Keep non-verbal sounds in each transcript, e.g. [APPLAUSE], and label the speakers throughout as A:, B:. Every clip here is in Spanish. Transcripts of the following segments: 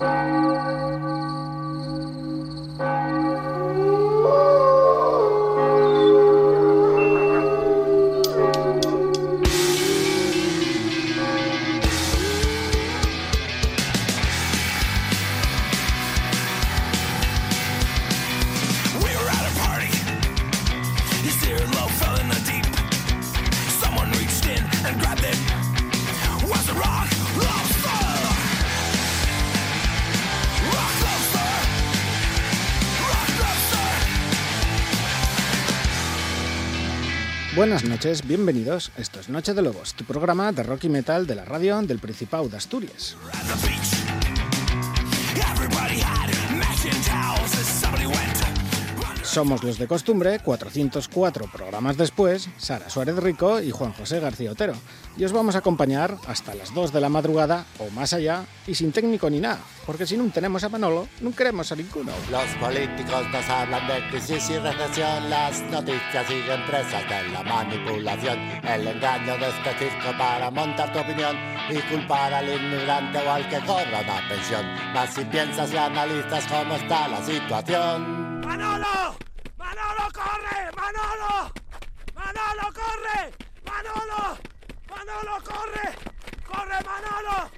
A: Música bienvenidos. Esto es Noche de Lobos, tu programa de rock y metal de la radio del Principado de Asturias. Somos los de costumbre, 404 programas después, Sara Suárez Rico y Juan José García Otero. Y os vamos a acompañar hasta las 2 de la madrugada o más allá y sin técnico ni nada, porque si no tenemos a Manolo, no queremos a ninguno.
B: Los políticos nos hablan de crisis y recesión, las noticias siguen presas de la manipulación, el engaño de este circo para montar tu opinión y culpar al inmigrante o al que cobra una pensión. Mas si piensas y analizas cómo está la situación.
C: ¡Manolo! ¡Manolo, corre! ¡Manolo! ¡Manolo, corre! ¡Manolo! ¡Manolo, corre! ¡Corre, Manolo!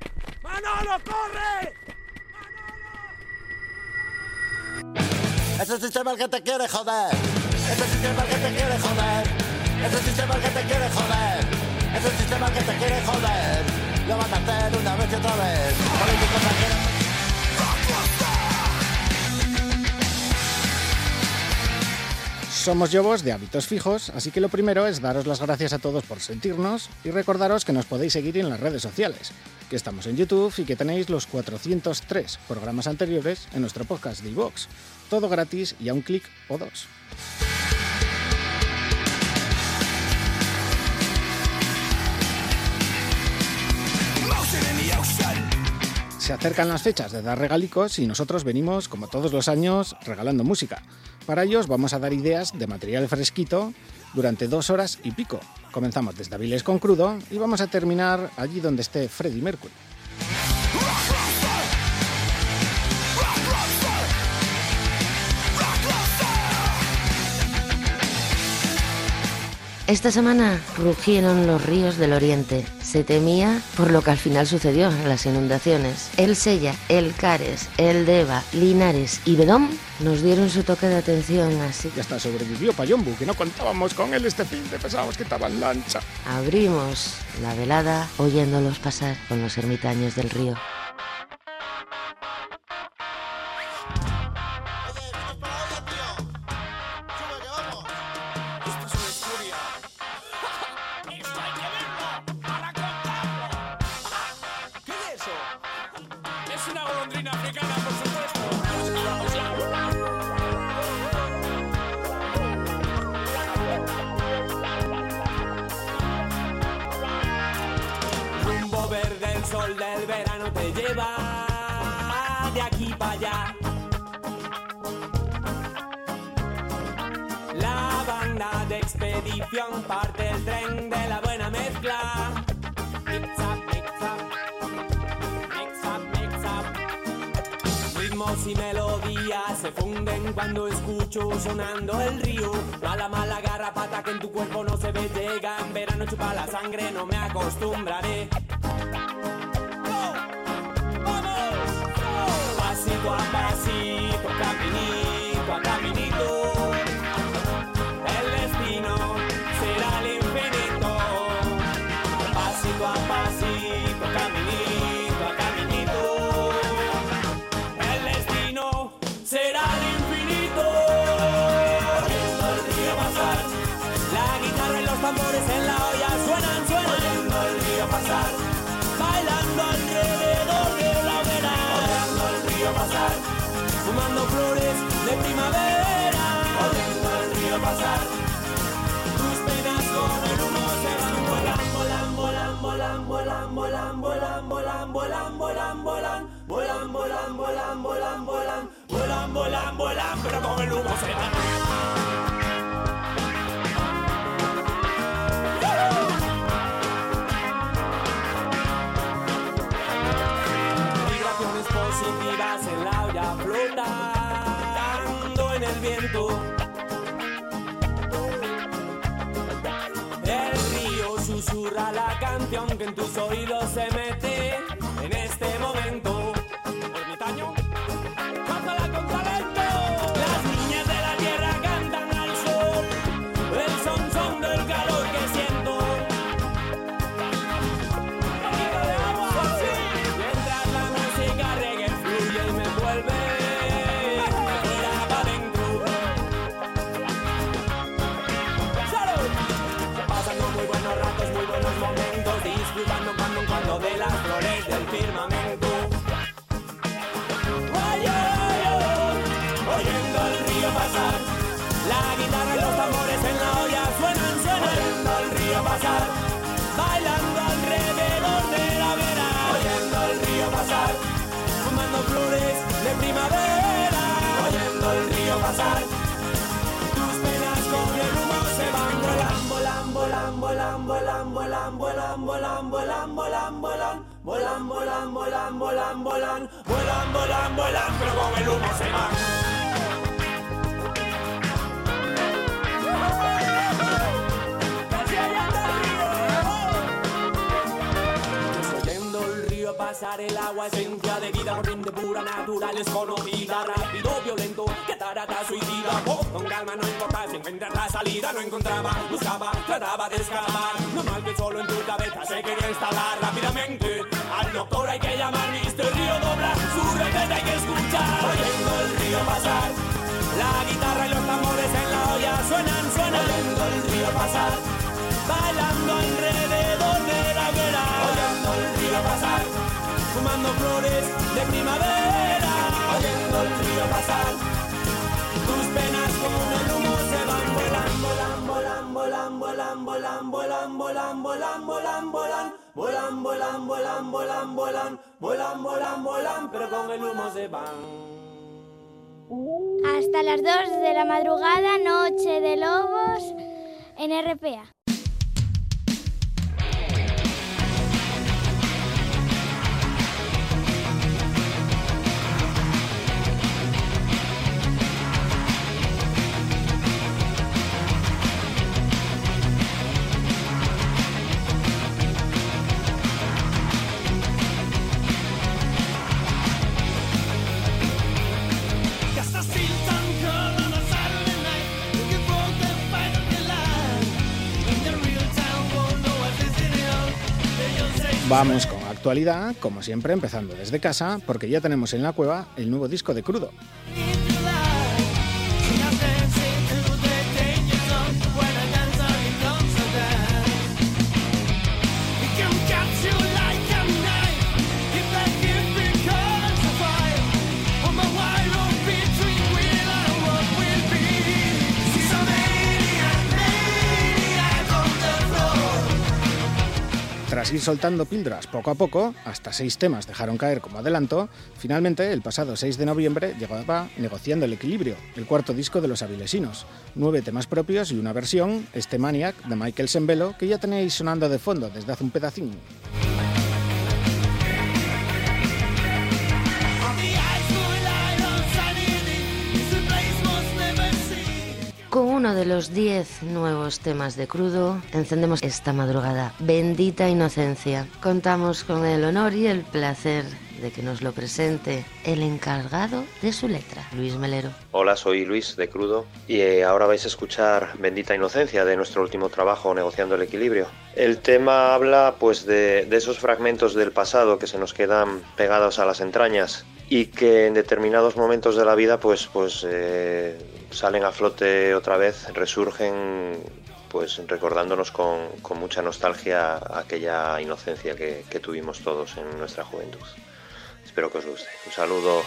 C: ¡Manolo, corre!
B: Es el sistema el que te quiere joder. Es el sistema el que te quiere joder. Es el sistema el que te quiere joder. Es el sistema el que te quiere joder. Lo van a hacer una vez y otra vez.
A: Somos Yobos de hábitos fijos, así que lo primero es daros las gracias a todos por sentirnos y recordaros que nos podéis seguir en las redes sociales, que estamos en YouTube y que tenéis los 403 programas anteriores en nuestro podcast de iVox. Todo gratis y a un clic o dos. Se acercan las fechas de dar regalicos y nosotros venimos, como todos los años, regalando música. Para ellos vamos a dar ideas de material fresquito durante dos horas y pico. Comenzamos desde Aviles con Crudo y vamos a terminar allí donde esté Freddie Mercury.
D: Esta semana rugieron los ríos del oriente. Se temía por lo que al final sucedió, las inundaciones. El Sella, el Cares, el Deva, Linares y Bedón nos dieron su toque de atención así.
A: Y hasta sobrevivió Payombu, que no contábamos con él este fin de pensábamos que estaba en lancha.
D: Abrimos la velada oyéndolos pasar con los ermitaños del río.
C: La banda de expedición parte el tren de la buena mezcla. Mix up, mix up, mix up, mix up. Ritmos y melodías se funden cuando escucho sonando el río. Mala, mala garrapata que en tu cuerpo no se ve llega. En verano chupa la sangre, no me acostumbraré. Pasito a pasito, caminito a caminito. Fumando flores de primavera. El río pasar. Tus penas con el humo se van volando, volan, volan, volan, volan, volan, volan, volan, volan, volan, volan, volan, volan, volan, volan, volan, volan, volan, volan, pero con el humo se van. El río susurra la canción que en tus oídos se mete pasar, bailando alrededor de la vera. Oyendo el río pasar, fumando flores de primavera. Oyendo el río pasar. Tus penas con el humo se van volan, volan, volan, volan, volan, volan, volan, volan, volan, volan, volan, volan, volan, volan, volan, volan, volan, volan, volan, pero con el humo se van. Pasar el agua esencia de vida corriente pura natural desconocida rápido violento que tarata suicida voz con calma no importa si encuentras la salida no encontraba buscaba trataba de escapar. No mal que solo en tu cabeza se quería instalar rápidamente. Al doctor hay que llamar misterio dobla su repente hay que escuchar. Oyendo el río pasar la guitarra y los tambores en la olla suenan suenan. Oyendo el río pasar bailando alrededor de la hoguera. Oyendo el río pasar fumando flores de primavera oyendo el río pasar tus penas con el humo se van volando volan volan volan volan volan volan volan volan volan volan volan volan volan volan volan volan volan pero con el humo se van
E: Hasta las 2 de la madrugada, Noche de Lobos en RPA.
A: Vamos con actualidad, como siempre, empezando desde casa, porque ya tenemos en la cueva el nuevo disco de Crudo. Tras ir soltando píldoras poco a poco, hasta seis temas dejaron caer como adelanto, finalmente, el pasado 6 de noviembre, llegaba Negociando el Equilibrio, el cuarto disco de los avilesinos. Nueve temas propios y una versión, este Maniac, de Michael Sembelo, que ya tenéis sonando de fondo desde hace un pedacín.
D: Con uno de los 10 nuevos temas de crudo, encendemos esta madrugada. Bendita inocencia. Contamos con el honor y el placer de que nos lo presente el encargado de su letra, Luis Melero.
F: Hola, soy Luis de Crudo y eh, ahora vais a escuchar Bendita Inocencia de nuestro último trabajo, Negociando el Equilibrio. El tema habla pues de, de esos fragmentos del pasado que se nos quedan pegados a las entrañas y que en determinados momentos de la vida pues, pues eh, salen a flote otra vez, resurgen pues recordándonos con, con mucha nostalgia aquella inocencia que, que tuvimos todos en nuestra juventud. Espero que os guste. Un saludo.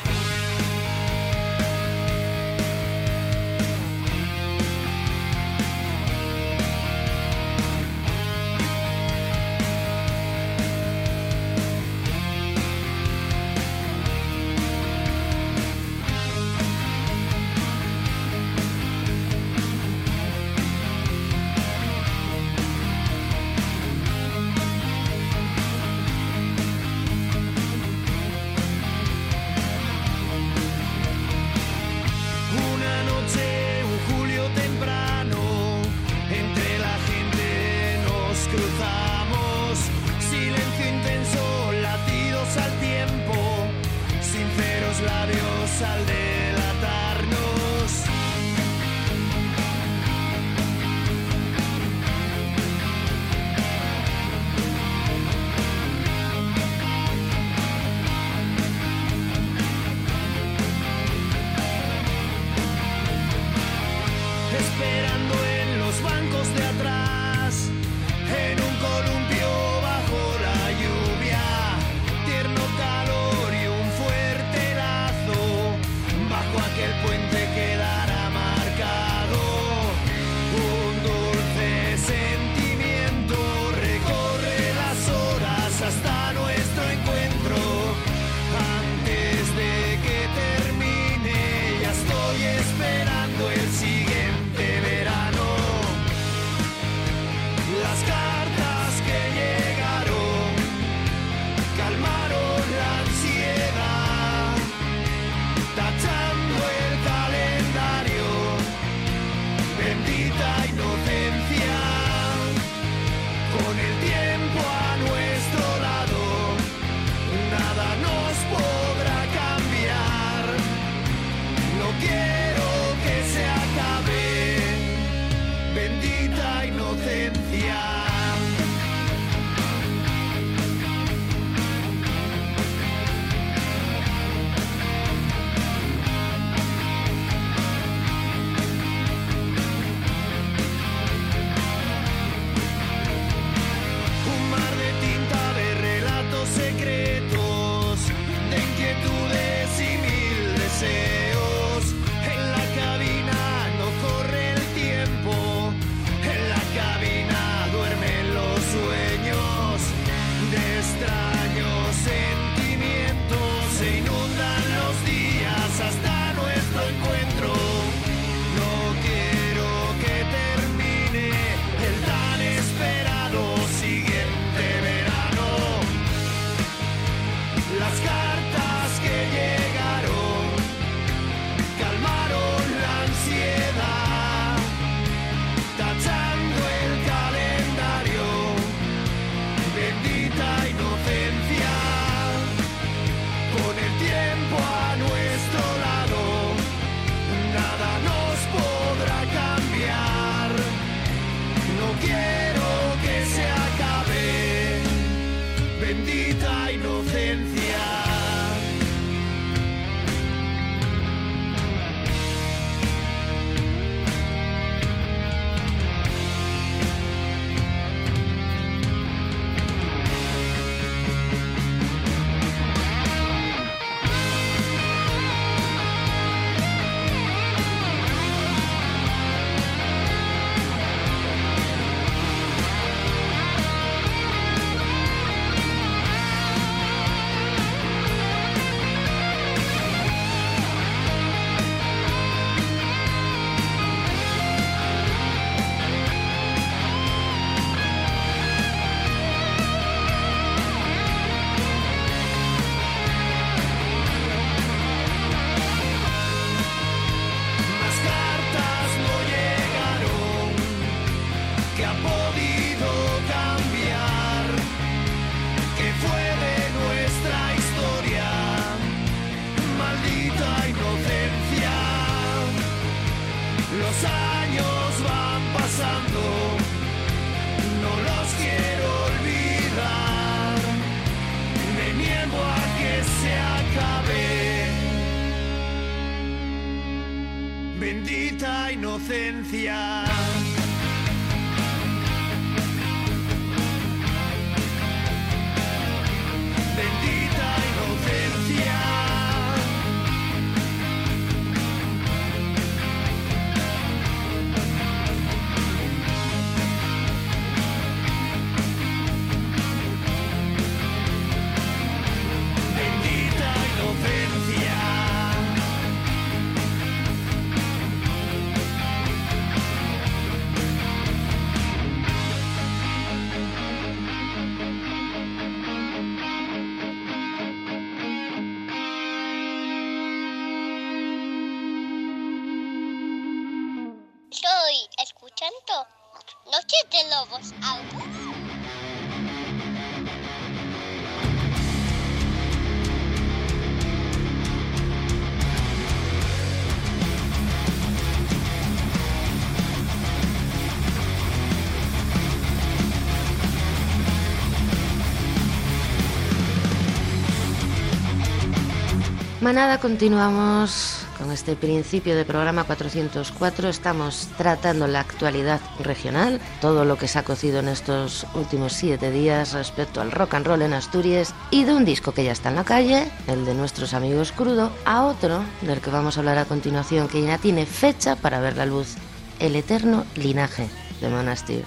D: Manada, continuamos con este principio de programa 404. Estamos tratando la actualidad regional, todo lo que se ha cocido en estos últimos siete días respecto al rock and roll en Asturias y de un disco que ya está en la calle, el de nuestros amigos Crudo, a otro del que vamos a hablar a continuación que ya tiene fecha para ver la luz, el eterno linaje de Monastir.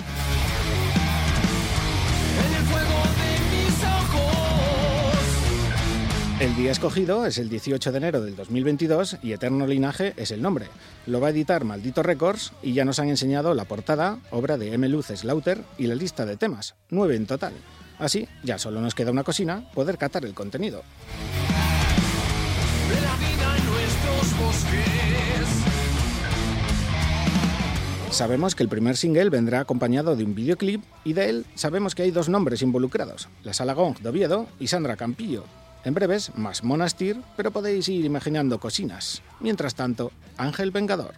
G: El
A: día escogido es el 18 de enero del 2022 y Eterno Linaje es el nombre. Lo va a editar Maldito Records y ya nos han enseñado la portada, obra de M. Luz Slaughter y la lista de temas, nueve en total. Así, ya solo nos queda una cocina, poder catar el contenido.
G: De la vida en nuestros bosques.
A: Sabemos que el primer single vendrá acompañado de un videoclip y de él sabemos que hay dos nombres involucrados, la Sala Gong de Oviedo y Sandra Campillo. En breves, más Monastir, pero podéis ir imaginando cocinas. Mientras tanto, Ángel Vengador.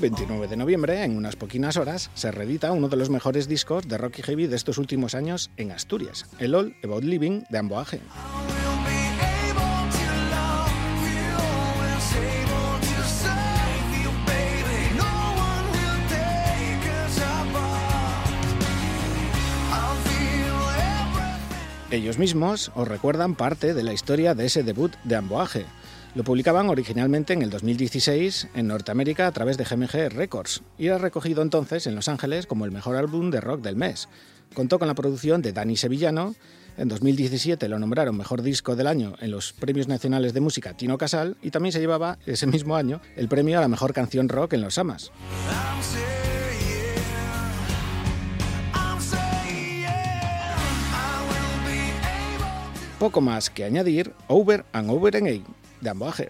H: 29 de noviembre, en unas poquinas horas, se reedita uno de los mejores discos de rock y heavy de estos últimos años en Asturias, el All About Living de Amboaje. Ellos mismos os recuerdan parte de la historia de ese debut de Amboaje, lo publicaban originalmente en el 2016 en Norteamérica a través de GMG Records y era recogido entonces en Los Ángeles como el mejor álbum de rock del mes. Contó con la producción de Dani Sevillano. En 2017 lo nombraron mejor disco del año en los Premios Nacionales de Música Tino Casal y también se llevaba ese mismo año el premio a la mejor canción rock en Los Amas. Poco más que añadir, Over and Over Again de amboaje.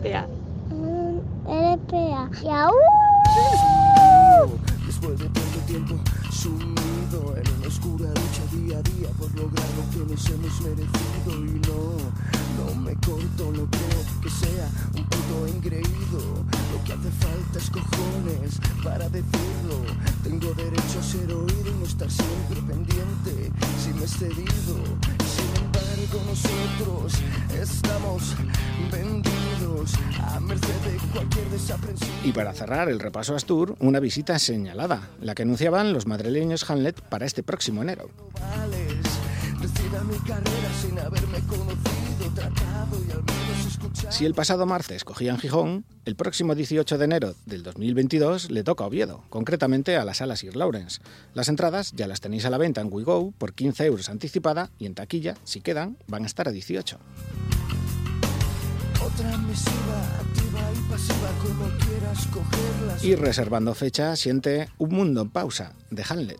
I: RPA. RPA.
J: Mm,
K: Después de tanto tiempo sumido en una oscura lucha día a día por lograr lo que nos hemos merecido y no, no me corto, no creo que sea un puto engreído. Lo que hace falta es cojones para decir Y
A: para cerrar el repaso Astur, una visita señalada, la que anunciaban los madrileños Hamlet para este próximo enero. Si el pasado martes cogían Gijón, el próximo 18 de enero del 2022 le toca a Oviedo, concretamente a la sala Sir Lawrence. Las entradas ya las tenéis a la venta en WeGo por 15 euros anticipada y en taquilla, si quedan, van a estar a 18.
K: Y
A: reservando fecha, siente Un Mundo en Pausa de Hamlet.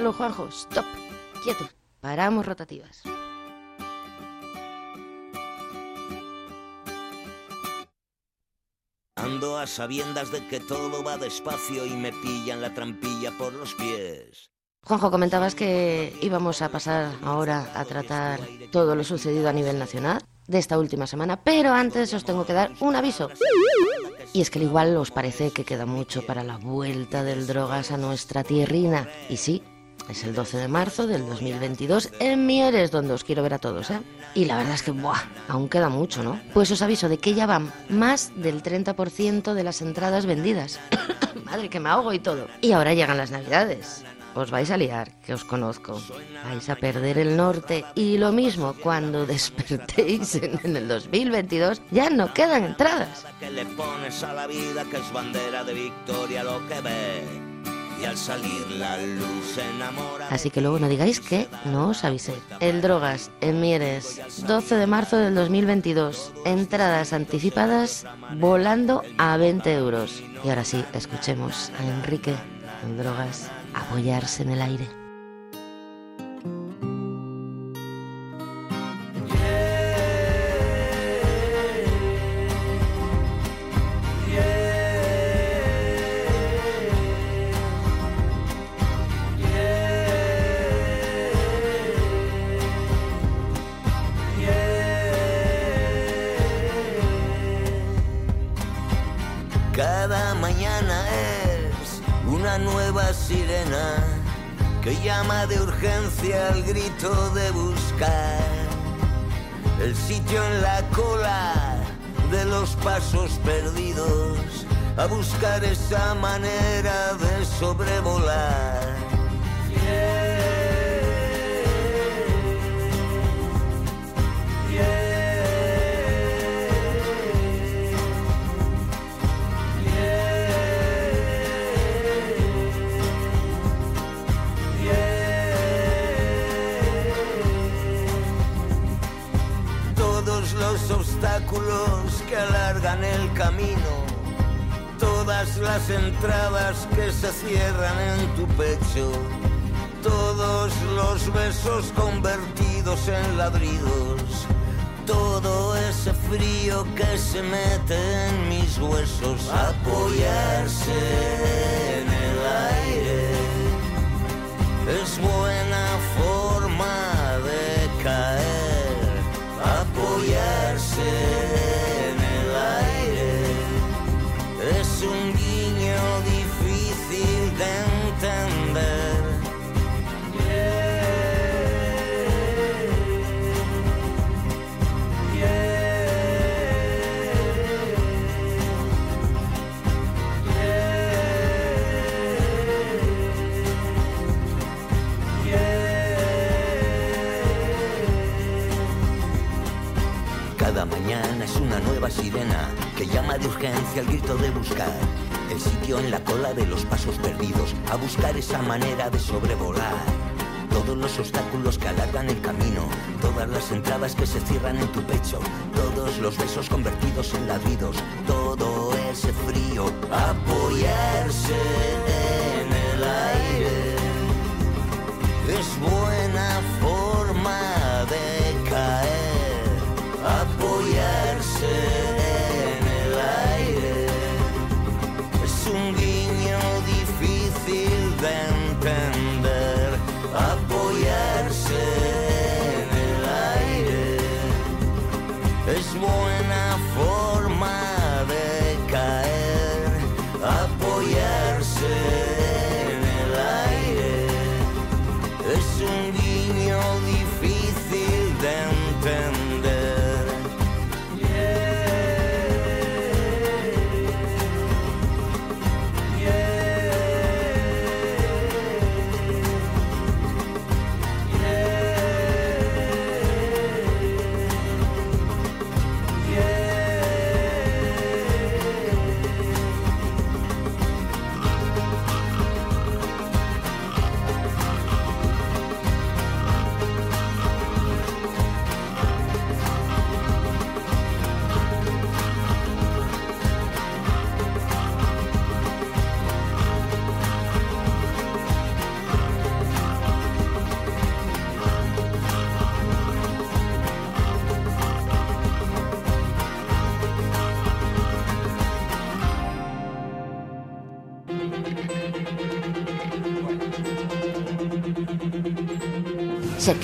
D: Carlos Juanjo, stop, quieto, paramos rotativas. Juanjo, comentabas que íbamos a pasar ahora a tratar todo lo sucedido a nivel nacional de esta última semana, pero antes os tengo que dar un aviso. Y es que al igual os parece que queda mucho para la vuelta del drogas a nuestra tierrina. Y sí, es el 12 de marzo del 2022 en Mieres, donde os quiero ver a todos, ¿eh? Y la verdad es que, ¡buah! Aún queda mucho, ¿no? Pues os aviso de que ya van más del 30% de las entradas vendidas. [COUGHS] Madre, que me ahogo y todo. Y ahora llegan las navidades. Os vais a liar, que os conozco. Vais a perder el norte. Y lo mismo, cuando [LAUGHS] despertéis en, en el 2022, ya no quedan entradas.
L: Que le pones a la vida que es bandera de victoria lo que ve. Y al salir la luz enamora.
D: Así que luego no digáis que no os avisé. El Drogas, en Mieres, 12 de marzo del 2022. Entradas anticipadas volando a 20 euros. Y ahora sí, escuchemos a Enrique, el Drogas, apoyarse en el aire.
L: Que llama de urgencia al grito de buscar el sitio en la cola de los pasos perdidos, a buscar esa manera de sobrevolar. Que alargan el camino, todas las entradas que se cierran en tu pecho, todos los besos convertidos en ladridos, todo ese frío que se mete en mis huesos, apoyarse en el aire. Es buena urgencia al grito de buscar el sitio en la cola de los pasos perdidos, a buscar esa manera de sobrevolar. Todos los obstáculos que alargan el camino, todas las entradas que se cierran en tu pecho, todos los besos convertidos en ladridos, todo ese frío, apoyarse en el aire es buena forma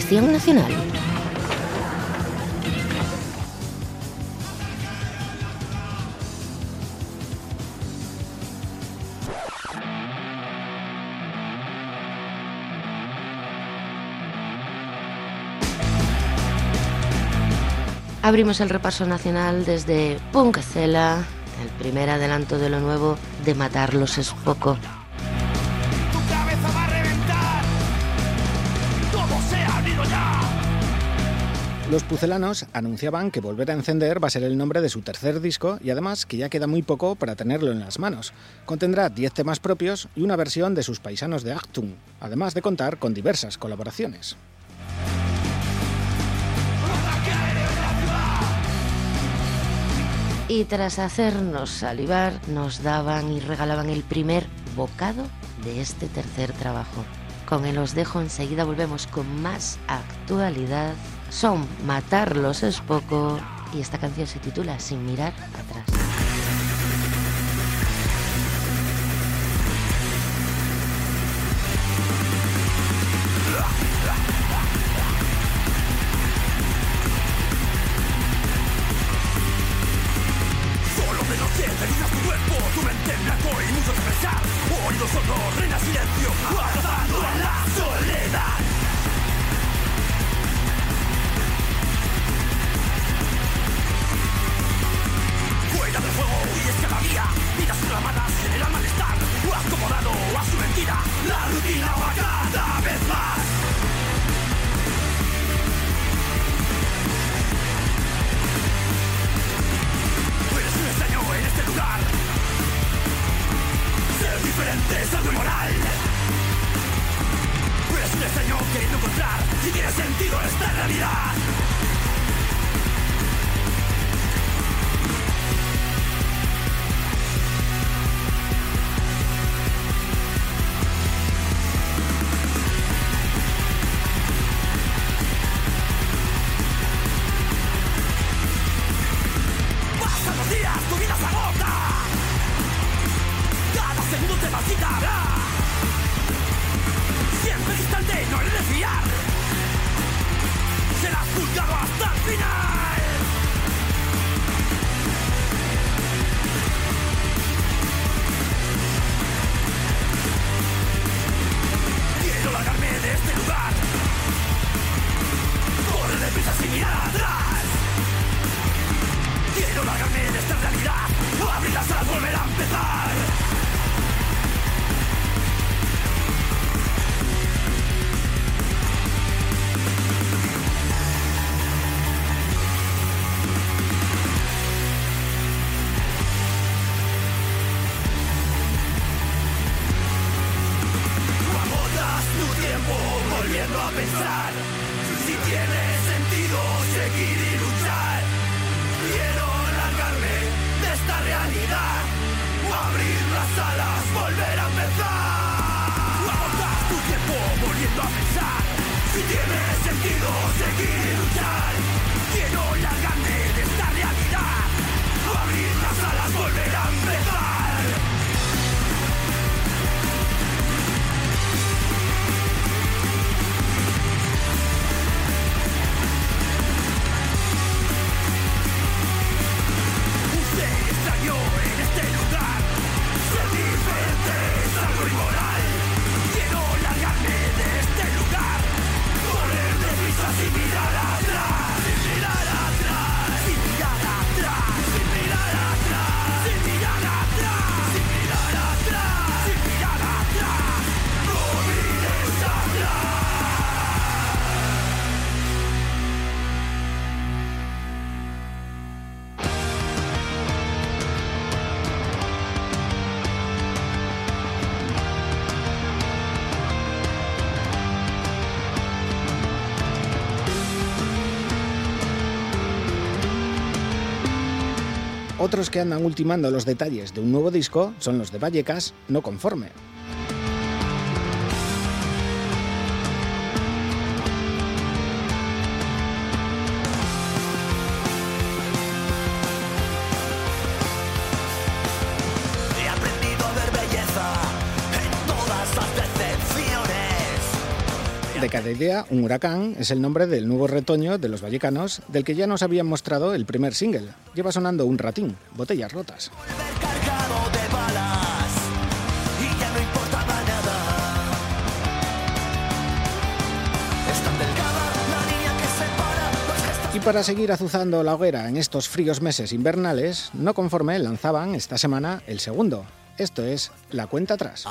M: Sección Nacional. Abrimos el repaso nacional desde Punkcela, el primer adelanto de lo nuevo de Matarlos es poco.
A: Los pucelanos anunciaban que Volver a encender va a ser el nombre de su tercer disco y además que ya queda muy poco para tenerlo en las manos. Contendrá 10 temas propios y una versión de sus paisanos de Achtung, además de contar con diversas colaboraciones.
M: Y tras hacernos salivar, nos daban y regalaban el primer bocado de este tercer trabajo. Con el os dejo enseguida volvemos con más actualidad. Son Matarlos es poco y esta canción se titula Sin mirar atrás.
A: Otros que andan ultimando los detalles de un nuevo disco son los de Vallecas, no conforme.
L: Idea, un huracán es el nombre del nuevo retoño de los vallecanos, del que ya nos habían mostrado el primer single. Lleva sonando un ratín, botellas rotas.
A: y
L: para seguir azuzando la hoguera en estos fríos meses invernales, no conforme lanzaban esta semana el segundo. Esto es La Cuenta Atrás.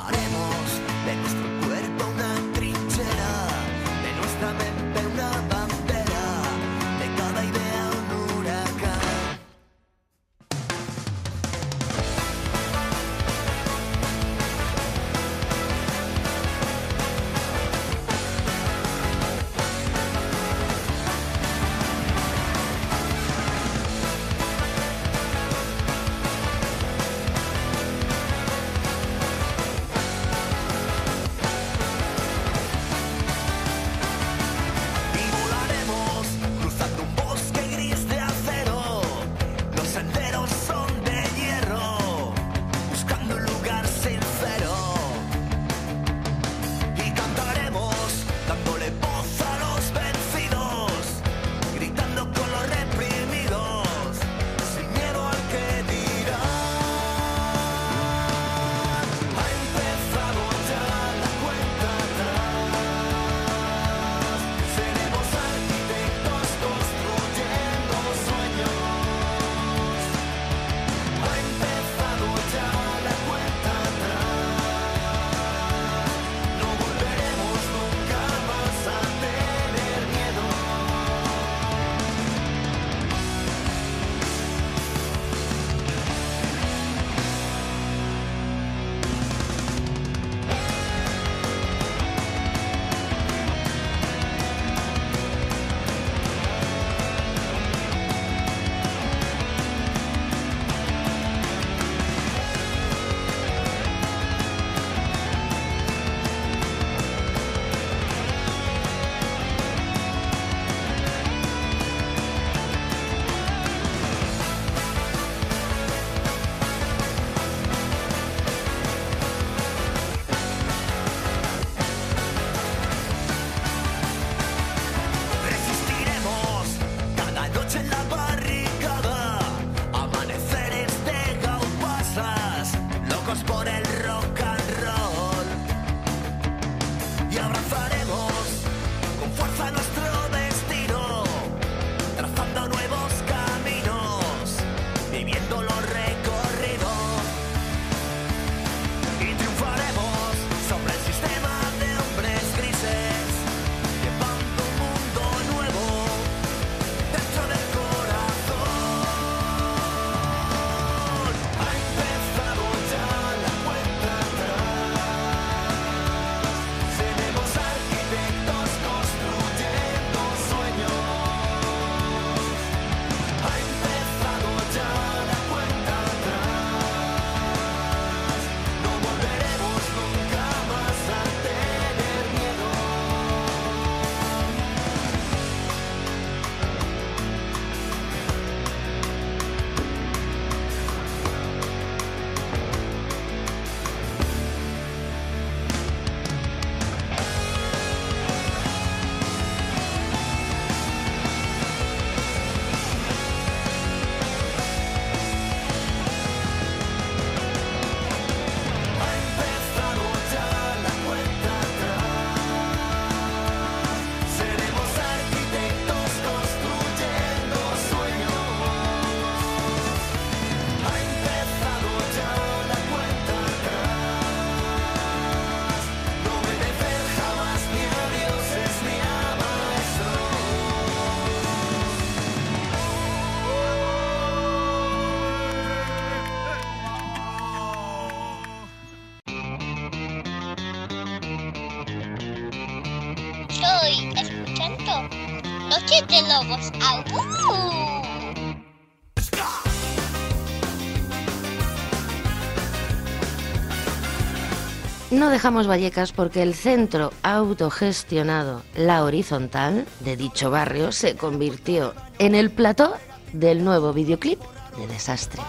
A: No
D: dejamos Vallecas porque el centro autogestionado La Horizontal de dicho barrio se convirtió en el plató del nuevo videoclip de Desastre.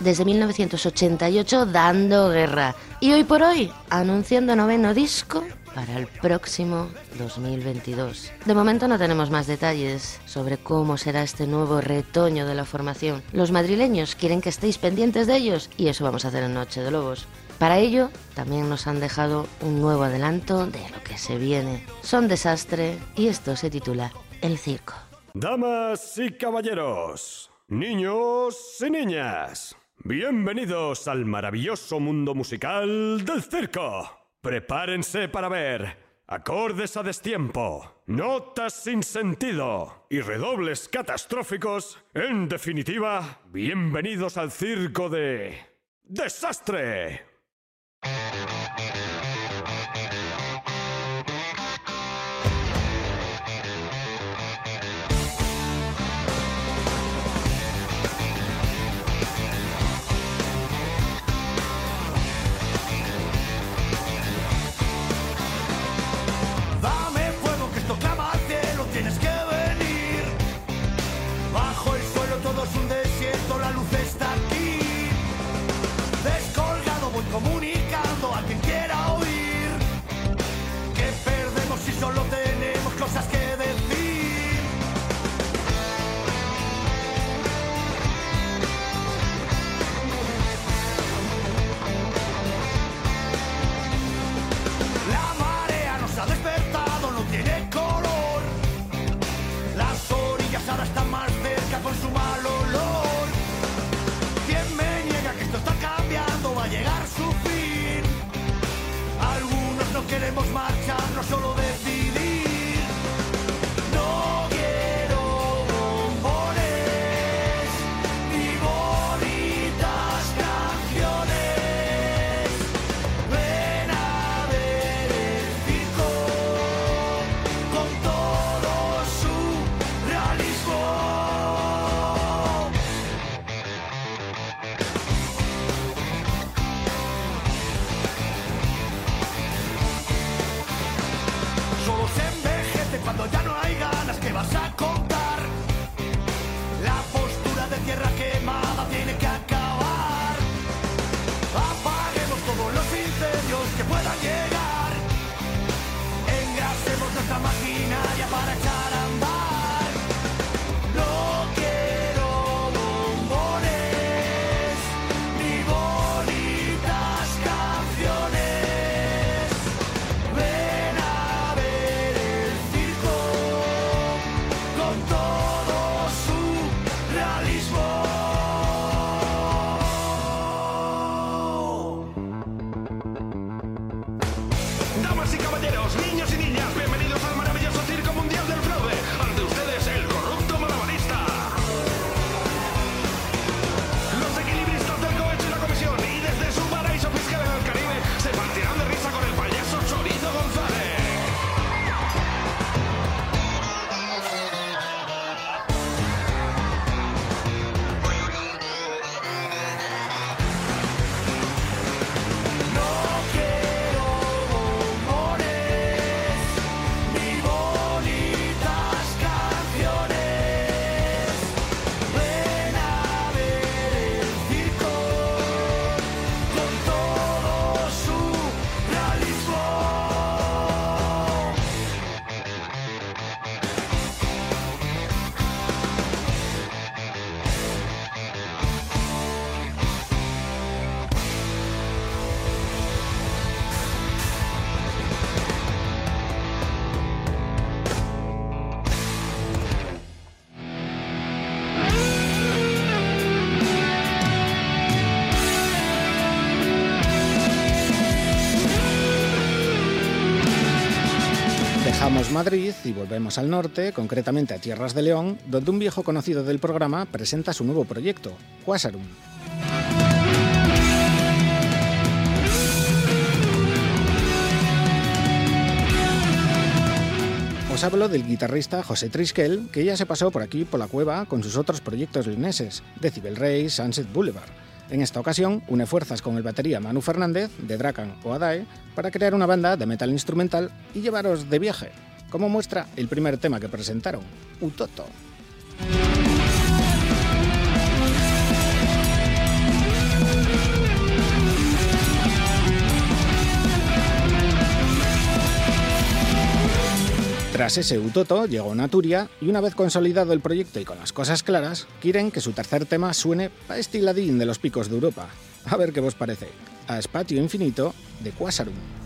D: Desde 1988 dando guerra. Y hoy por hoy, anunciando noveno disco para el próximo 2022. De momento no tenemos más detalles sobre cómo será este nuevo retoño de la formación. Los madrileños quieren que estéis pendientes de ellos y eso vamos a hacer en Noche de Lobos. Para ello, también nos han dejado un nuevo adelanto de lo que se viene. Son desastre y esto se titula El Circo.
N: Damas y caballeros, niños y niñas, bienvenidos al maravilloso mundo musical del circo. Prepárense para ver acordes a destiempo, notas sin sentido y redobles catastróficos. En definitiva, bienvenidos al circo de... ¡Desastre!
A: Madrid y volvemos al norte, concretamente a Tierras de León, donde un viejo conocido del programa presenta su nuevo proyecto, Quasarum. Os hablo del guitarrista José Triskel, que ya se pasó por aquí por la cueva con sus otros proyectos leoneses, Decibel Rey, Sunset Boulevard. En esta ocasión, une fuerzas con el batería Manu Fernández, de Drakan o Adae, para crear una banda de metal instrumental y llevaros de viaje, como muestra el primer tema que presentaron, Utoto. Tras ese Utoto llegó Naturia y una vez consolidado el proyecto y con las cosas claras, quieren que su tercer tema suene pa' estiladín de los picos de Europa. A ver qué vos parece. A Espacio Infinito de Quasarum.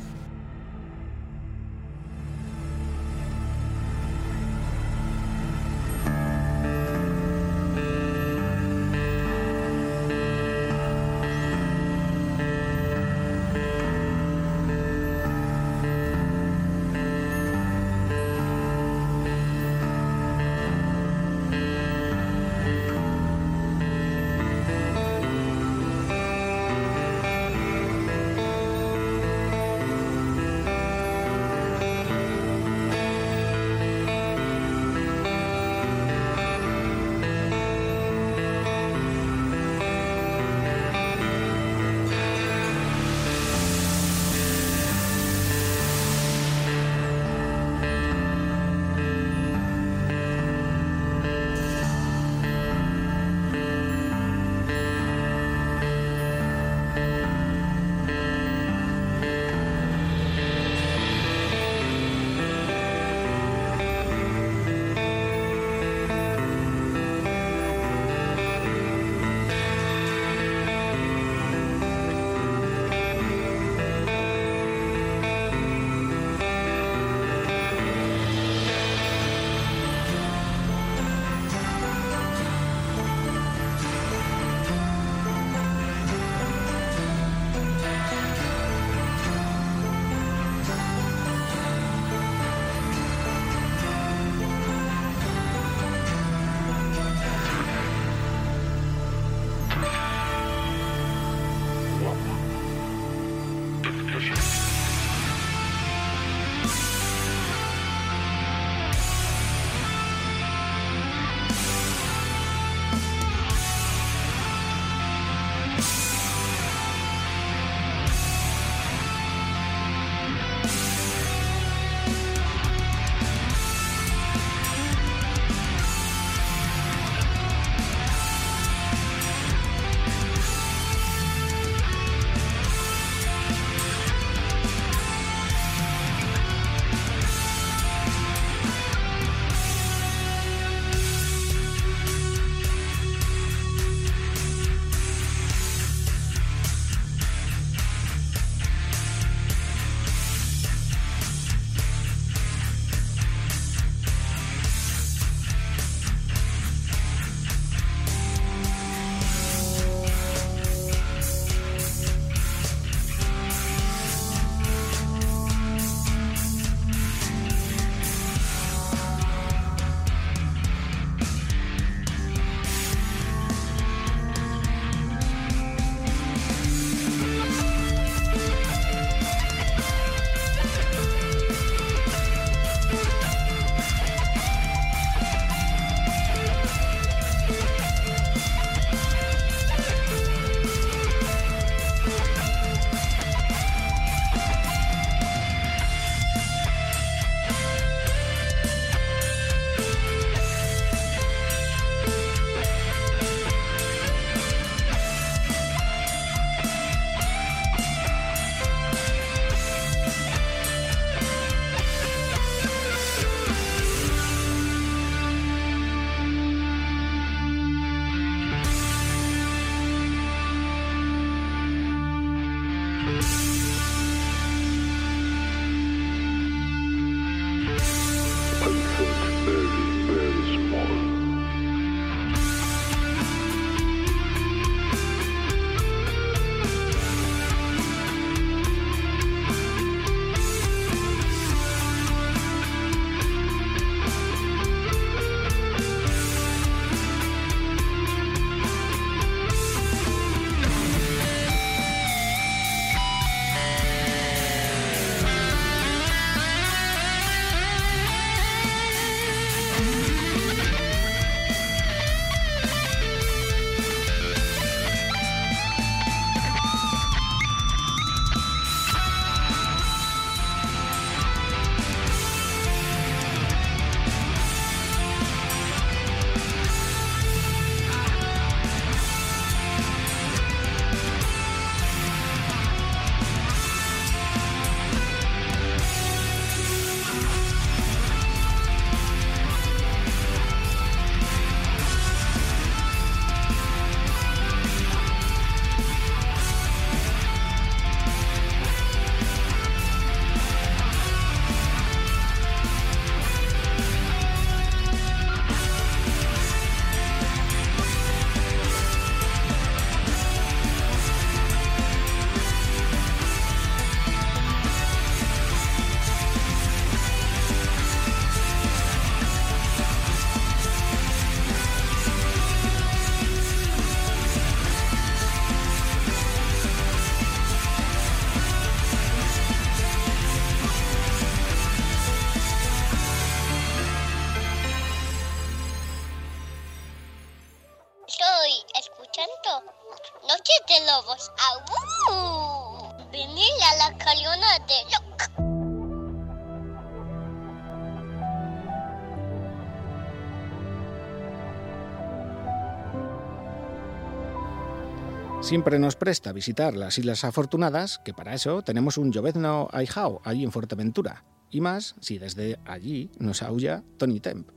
A: Siempre nos presta visitar las Islas Afortunadas, que para eso tenemos un llovizno ahijao allí en Fuerteventura. Y más si desde allí nos aulla Tony Temp.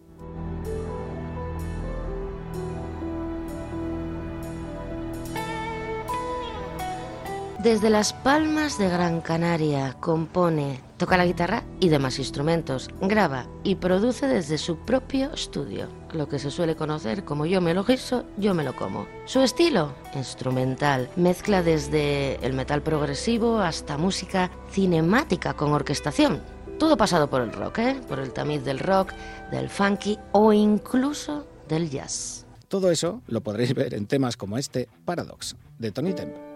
D: Desde Las Palmas de Gran Canaria compone, toca la guitarra y demás instrumentos, graba y produce desde su propio estudio, lo que se suele conocer como yo me lo guiso, yo me lo como. Su estilo, instrumental, mezcla desde el metal progresivo hasta música cinemática con orquestación. Todo pasado por el rock, ¿eh? por el tamiz del rock, del funky o incluso del jazz.
A: Todo eso lo podréis ver en temas como este Paradox, de Tony Temp.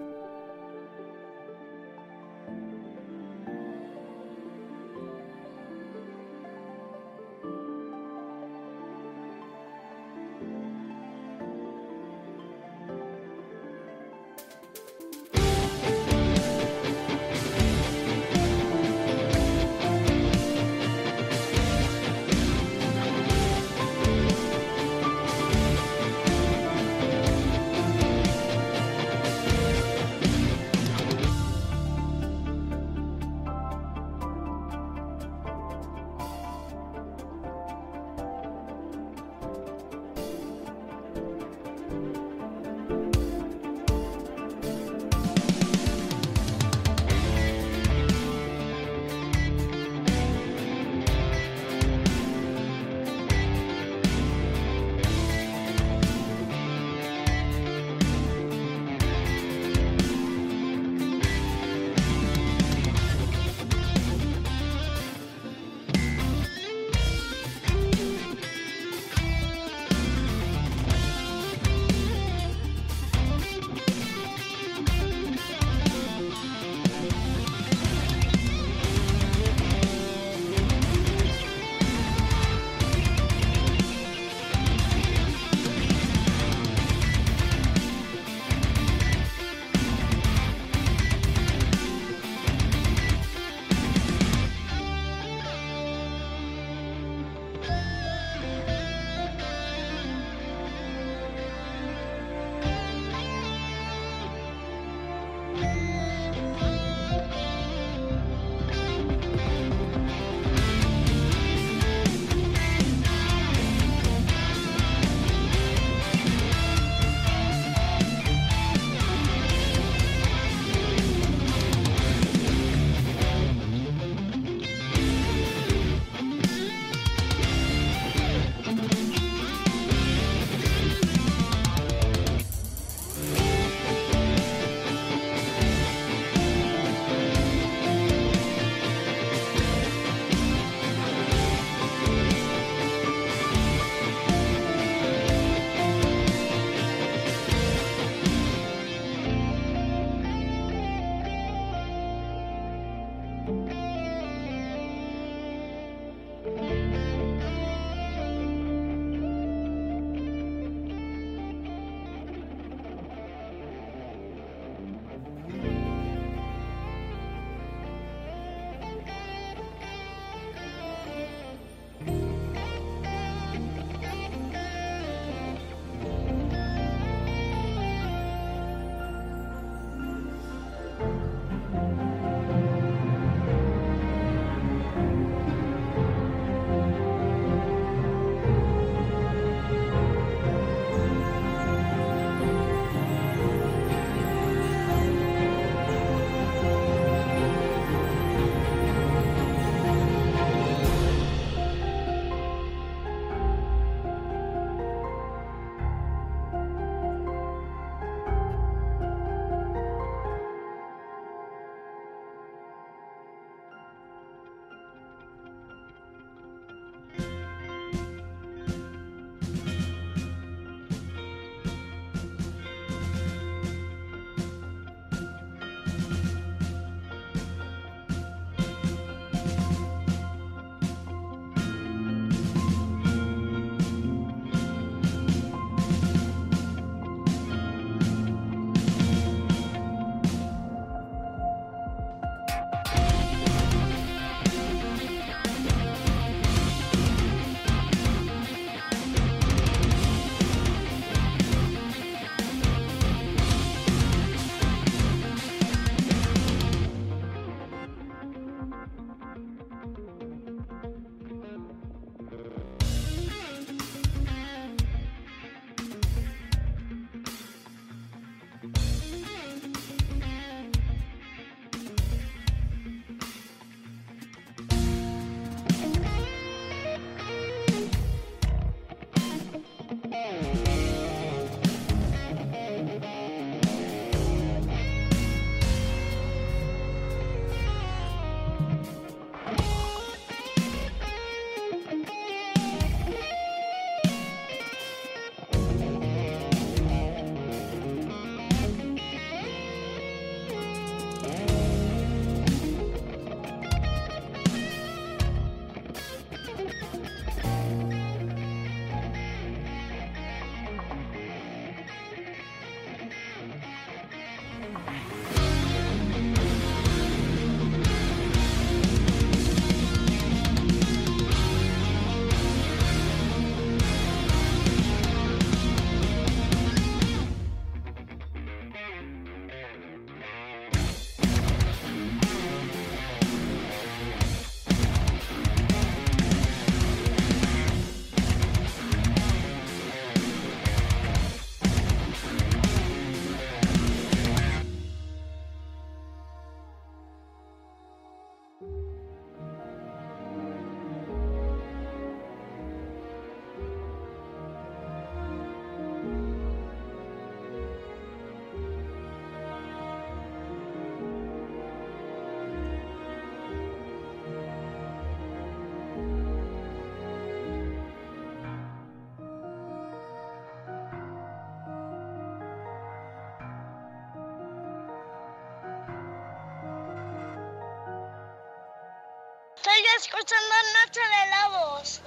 O: Escuchando Noche de Lobos.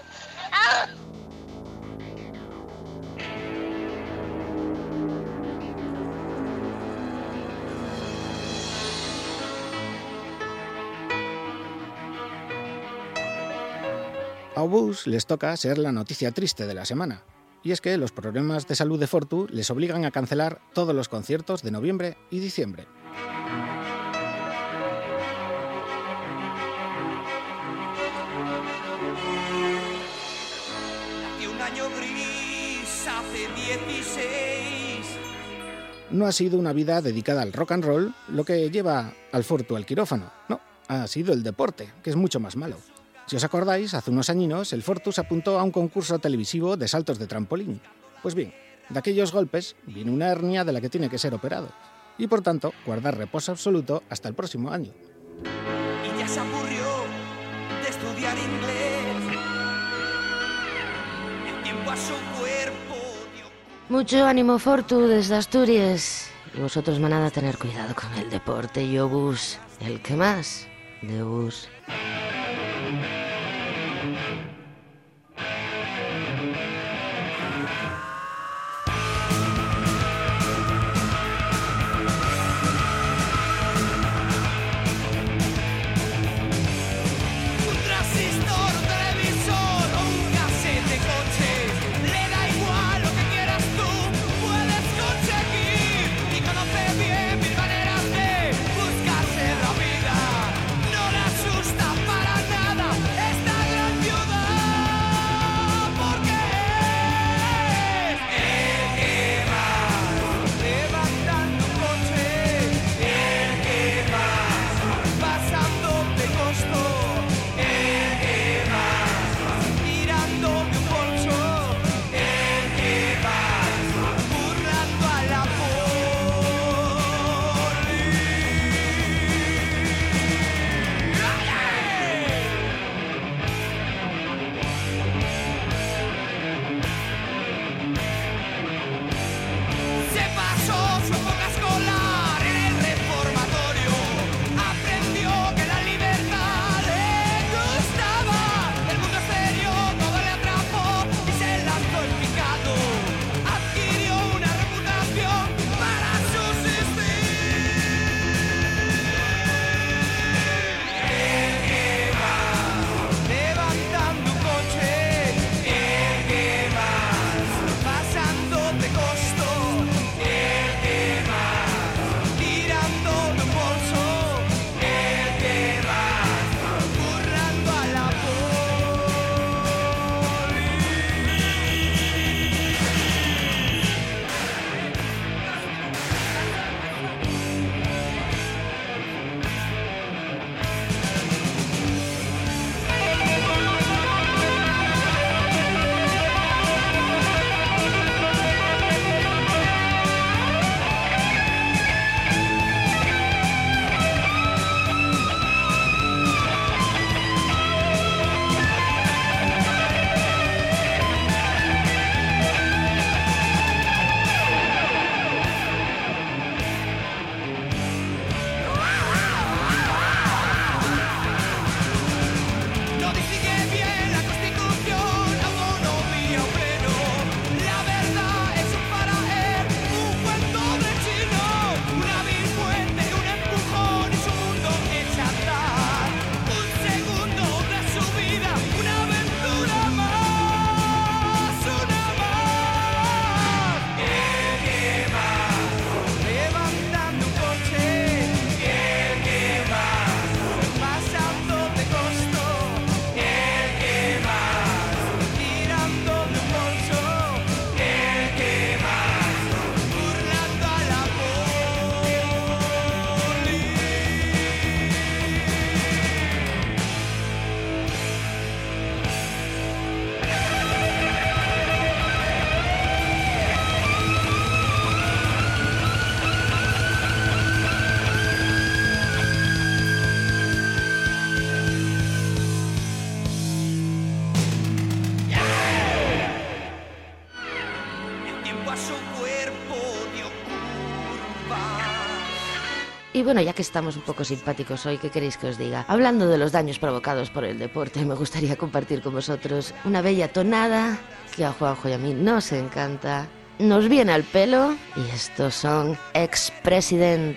O: ¡Ah!
A: A Obús les toca ser la noticia triste de la semana. Y es que los problemas de salud de Fortu les obligan a cancelar todos los conciertos de noviembre y diciembre. No ha sido una vida dedicada al rock and roll lo que lleva al Fortu al quirófano. No, ha sido el deporte, que es mucho más malo. Si os acordáis, hace unos añinos el Fortu se apuntó a un concurso televisivo de saltos de trampolín. Pues bien, de aquellos golpes viene una hernia de la que tiene que ser operado. Y por tanto, guardar reposo absoluto hasta el próximo año.
D: Y ya se aburrió de estudiar inglés. El tiempo a su
N: Mucho ánimo, Fortu, desde Asturias. Y vosotros, manada, tener cuidado con el deporte y obús. El que más de bus.
D: Y bueno, ya que estamos un poco simpáticos hoy, ¿qué queréis que os diga? Hablando de los daños provocados por el deporte, [LAUGHS] me gustaría compartir con vosotros una bella tonada que a Juanjo y a mí nos encanta, nos viene al pelo y estos son ex-president.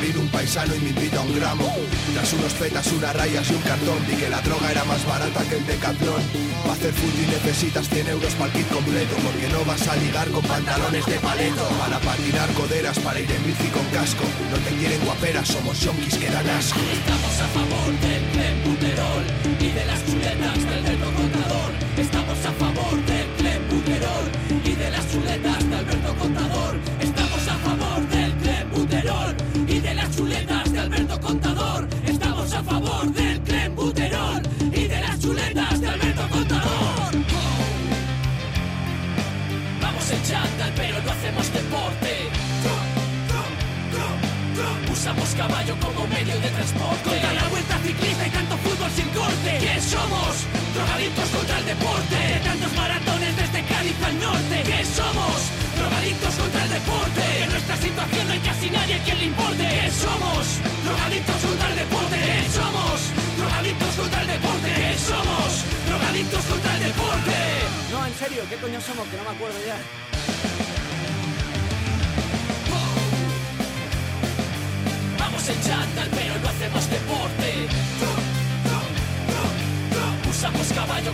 M: Que
P: un
Q: paisano y me invita a un gramo. Tras unos petas, unas rayas y un cartón Vi que la droga era más barata que el decatlón. Para hacer fútbol necesitas 100 euros para el kit completo Porque no vas a ligar con pantalones de paleto. Para patinar coderas, para ir en bici con casco. No te quieren guaperas, somos yonkis que dan asco.
M: Estamos a favor del y de las chuletas del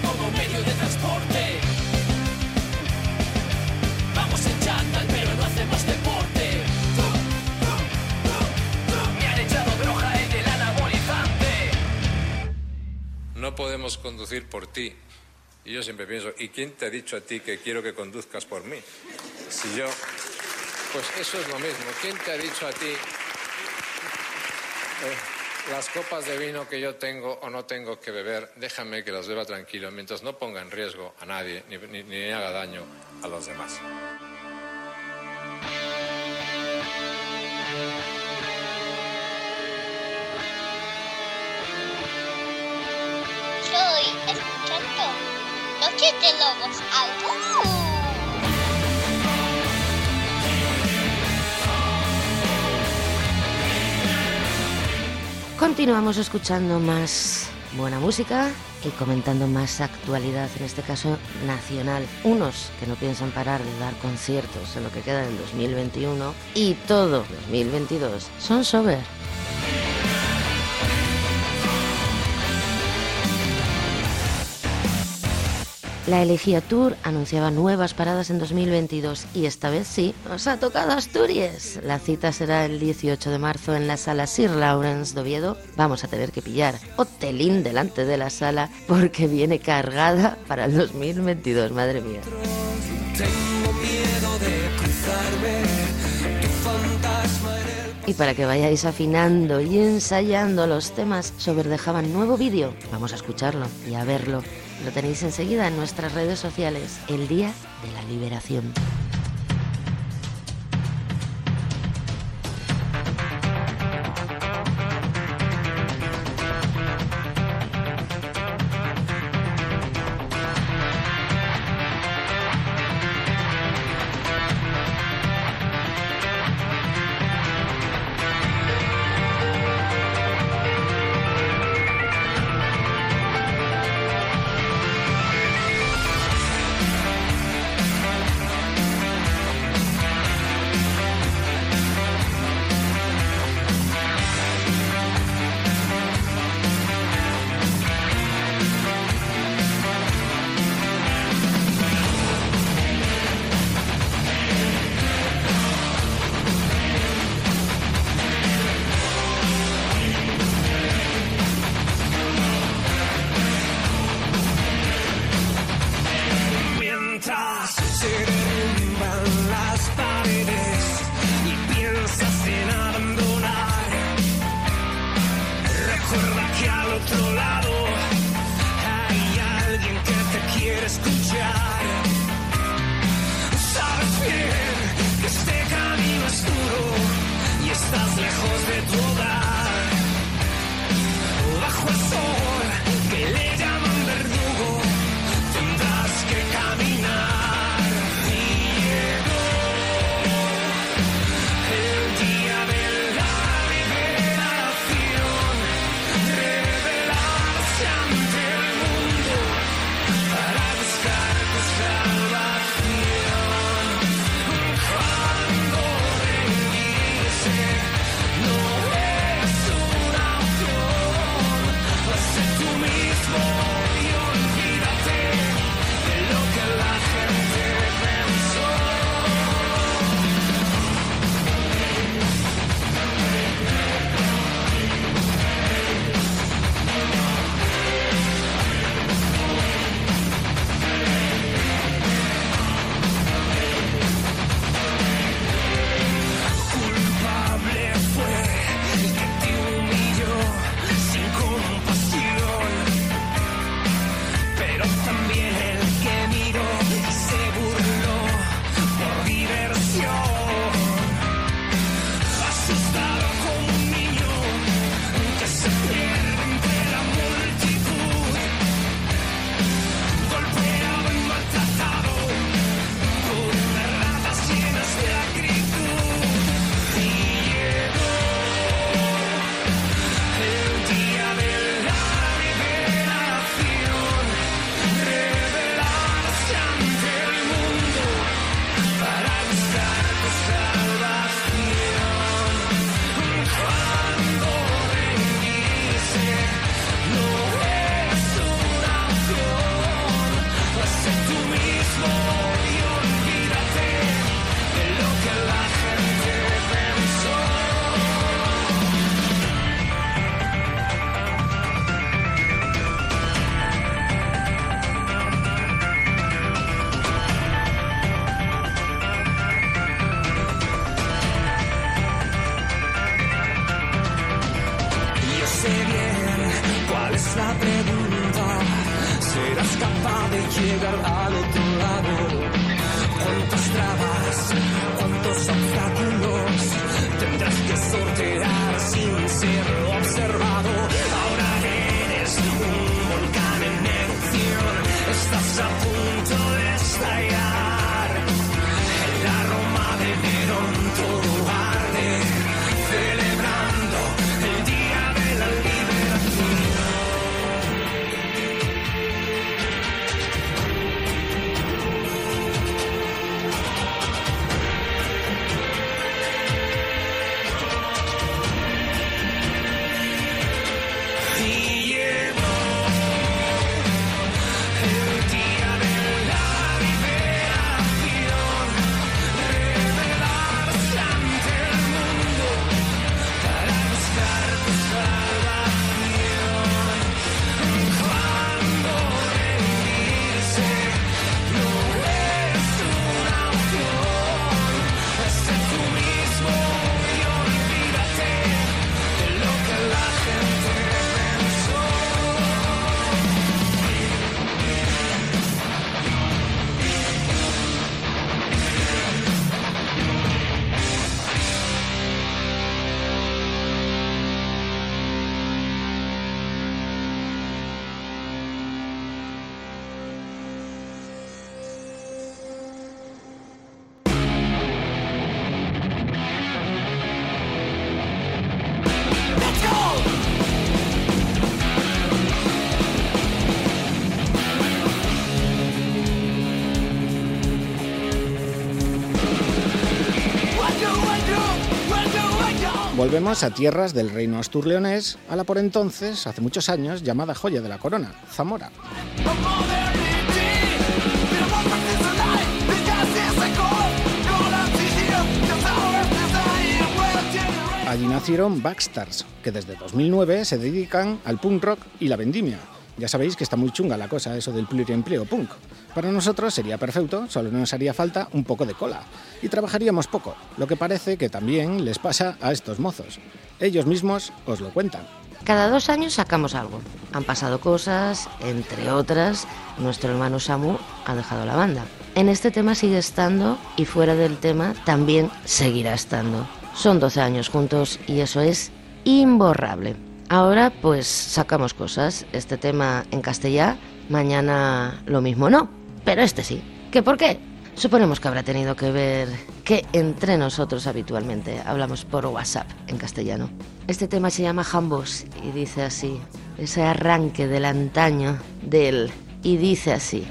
P: Como medio de transporte.
M: Vamos en chándal, pero no hacemos deporte.
P: Me han echado droga en el anabolizante.
R: No podemos conducir por ti. Y yo siempre pienso, ¿y quién te ha dicho a ti que quiero que conduzcas por mí? Si yo... Pues eso es lo mismo. ¿Quién te ha dicho a ti eh, las copas de vino que yo tengo o no tengo que beber, déjame que las beba tranquilo, mientras no ponga en riesgo a nadie ni, ni- haga daño a los demás.
S: Estoy escuchando Noches de Lobos.
D: Continuamos escuchando más buena música y comentando más actualidad, en este caso nacional. Unos que no piensan parar de dar conciertos en lo que queda del 2021 y todo 2022 son Sober.
H: La Elegía Tour anunciaba nuevas paradas en 2022 y esta vez sí, nos ha tocado Asturias. La cita será el 18 de marzo en la sala Sir Lawrence de Oviedo. Vamos a tener que pillar hotelín delante de la sala porque viene cargada para el 2022, madre mía. Y para que vayáis afinando y ensayando los temas, Sober dejaba un nuevo vídeo. Vamos a escucharlo y a verlo. Lo tenéis enseguida en nuestras redes sociales, el Día de la Liberación.
A: Volvemos a tierras del reino asturleonés, a la por entonces, hace muchos años, llamada joya de la corona, Zamora. Allí nacieron Backstars, que desde 2009 se dedican al punk rock y la vendimia. Ya sabéis que está muy chunga la cosa, eso del pluriempleo punk. Para nosotros sería perfecto, solo nos haría falta un poco de cola. Y trabajaríamos poco, lo que parece que también les pasa a estos mozos. Ellos mismos os lo cuentan.
D: Cada dos años sacamos algo. Han pasado cosas, entre otras, nuestro hermano Samu ha dejado la banda. En este tema sigue estando y fuera del tema también seguirá estando. Son 12 años juntos y eso es imborrable. Ahora pues sacamos cosas. Este tema en castellano, mañana lo mismo no, pero este sí. ¿Qué por qué? Suponemos que habrá tenido que ver que entre nosotros habitualmente hablamos por WhatsApp en castellano. Este tema se llama Jambos y dice así, ese arranque del antaño del y dice así.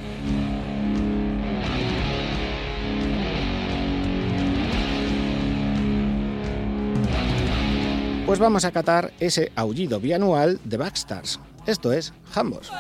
A: Pues vamos a catar ese aullido bianual de Backstars. Esto es Jambos.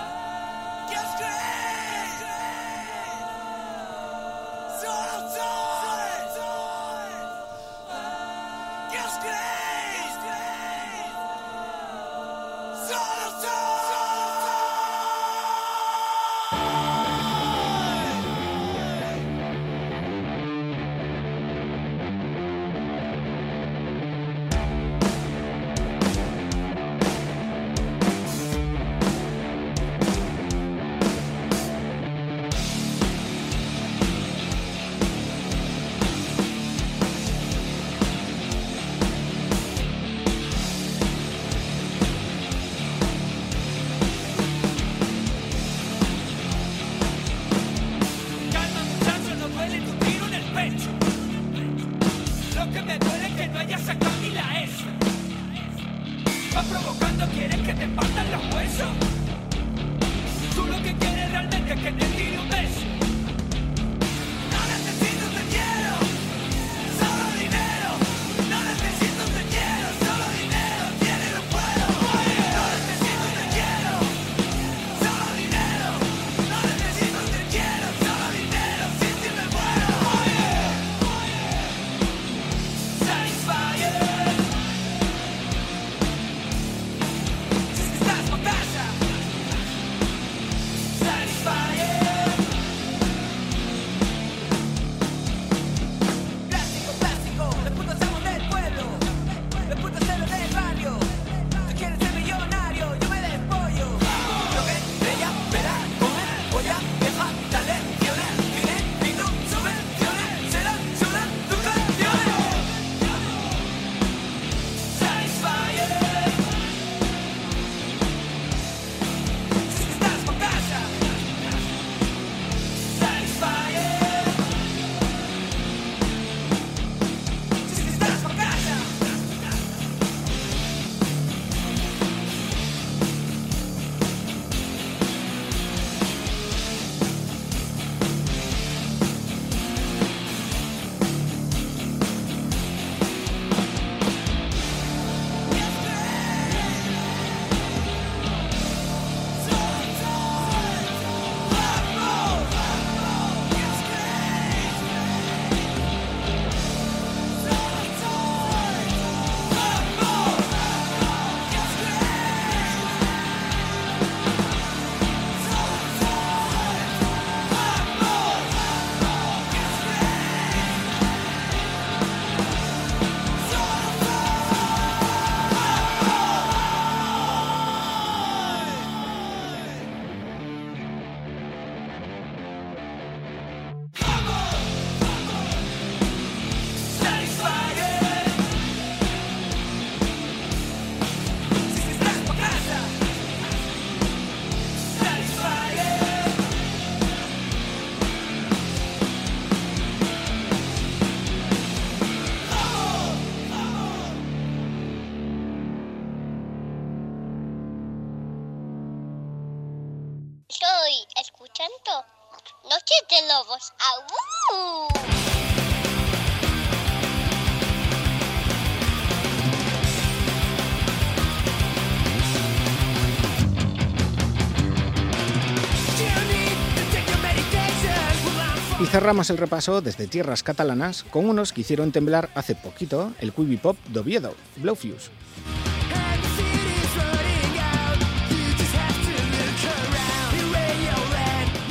A: Cerramos el repaso desde tierras catalanas con unos que hicieron temblar hace poquito el Quibi Pop de Oviedo, Blowfuse.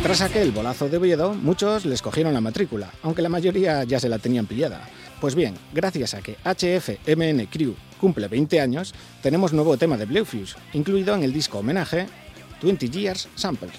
A: Tras aquel bolazo de Oviedo, muchos les cogieron la matrícula, aunque la mayoría ya se la tenían pillada. Pues bien, gracias a que HFMN Crew cumple 20 años, tenemos nuevo tema de Bluefuse, incluido en el disco homenaje 20 Years Sample.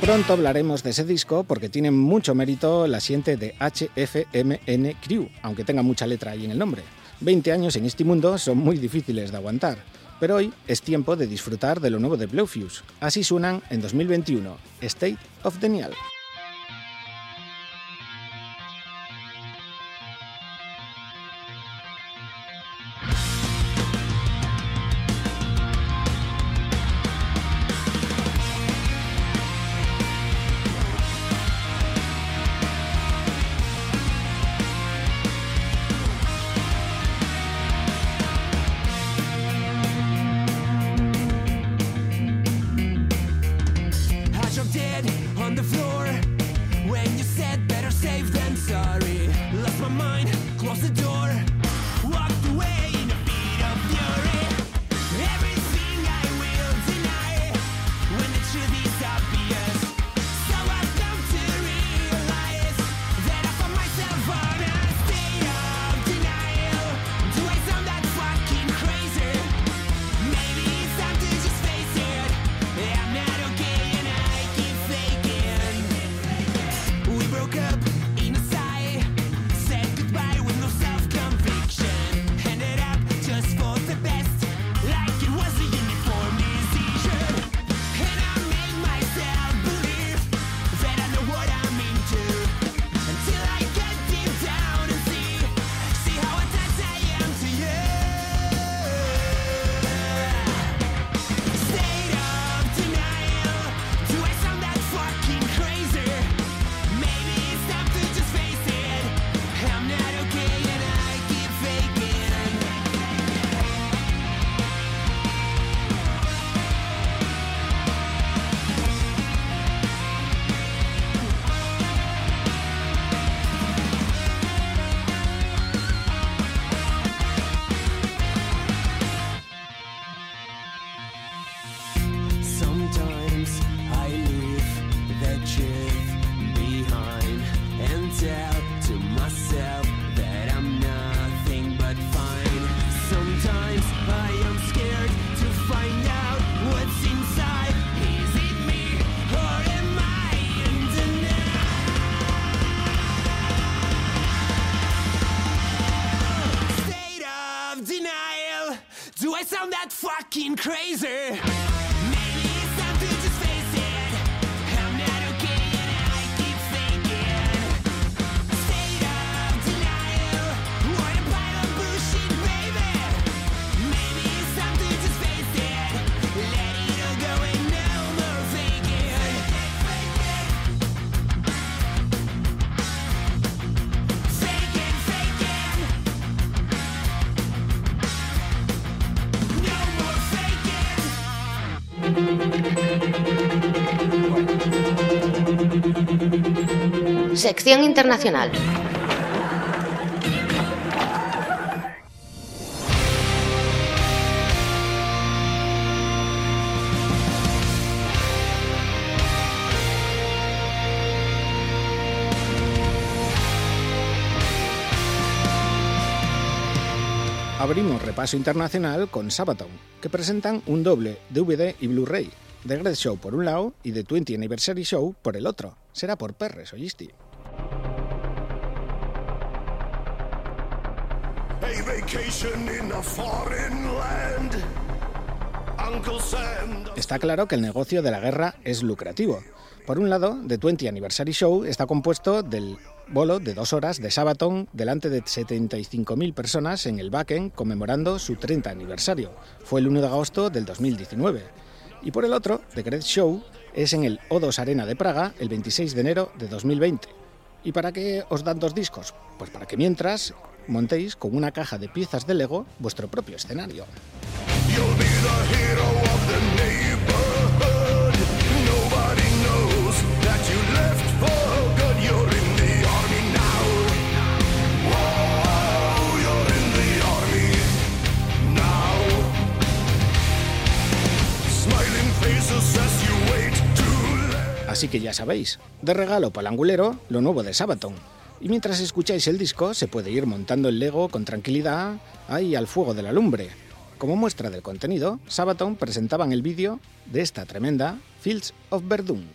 A: Pronto hablaremos de ese disco porque tiene mucho mérito la siente de HFMN Crew, aunque tenga mucha letra ahí en el nombre. 20 años en este mundo son muy difíciles de aguantar, pero hoy es tiempo de disfrutar de lo nuevo de Blowfuse. Así suenan en 2021, State of Denial.
G: I
D: Sección internacional.
A: Abrimos repaso internacional con Sabaton, que presentan un doble DVD y Blu-ray, The Great Show por un lado y The 20 Anniversary Show por el otro. Será por perres, oíste. Está claro que el negocio de la guerra es lucrativo. Por un lado, The 20 Anniversary Show está compuesto del bolo de dos horas de Sabaton delante de 75.000 personas en el Wacken conmemorando su 30 aniversario. Fue el 1 de agosto del 2019. Y por el otro, The Great Show es en el O2 Arena de Praga el 26 de enero de 2020. ¿Y para qué os dan dos discos? Pues para que mientras montéis con una caja de piezas de Lego vuestro propio escenario. Así que ya sabéis, de regalo palangulero, lo nuevo de Sabaton. Y mientras escucháis el disco, se puede ir montando el Lego con tranquilidad ahí al fuego de la lumbre. Como muestra del contenido, Sabaton presentaban el vídeo de esta tremenda Fields of Verdun.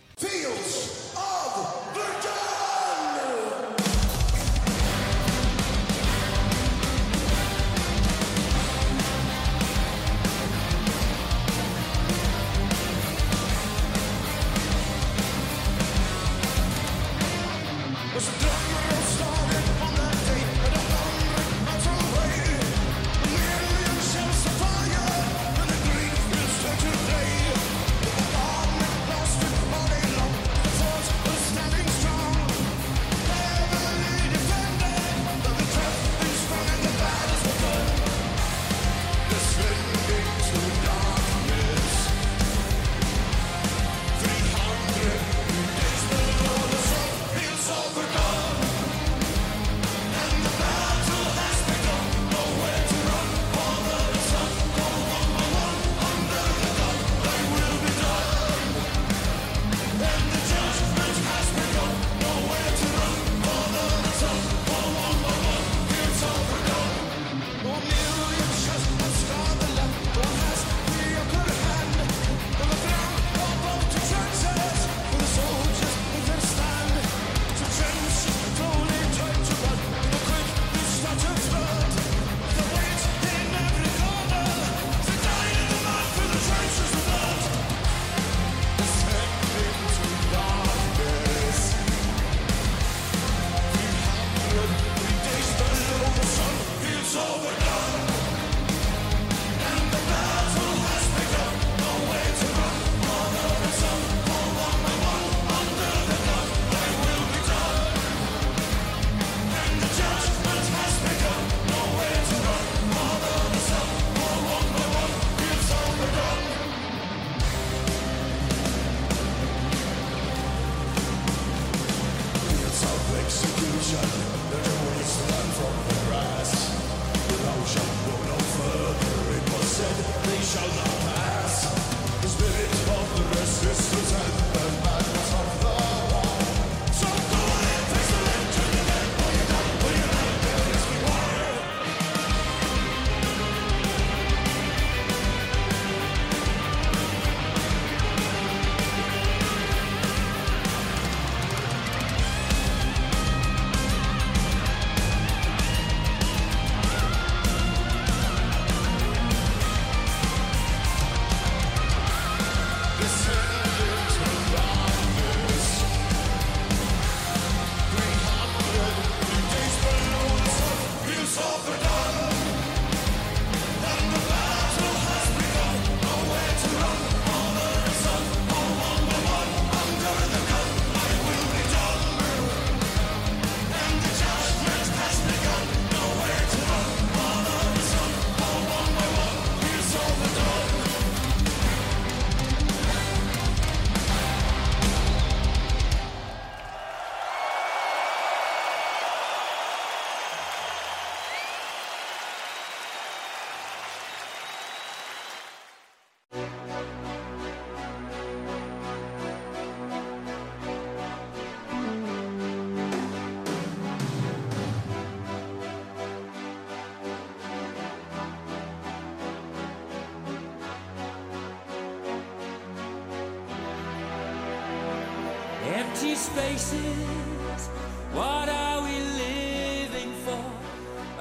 H: Empty spaces, what are we living for?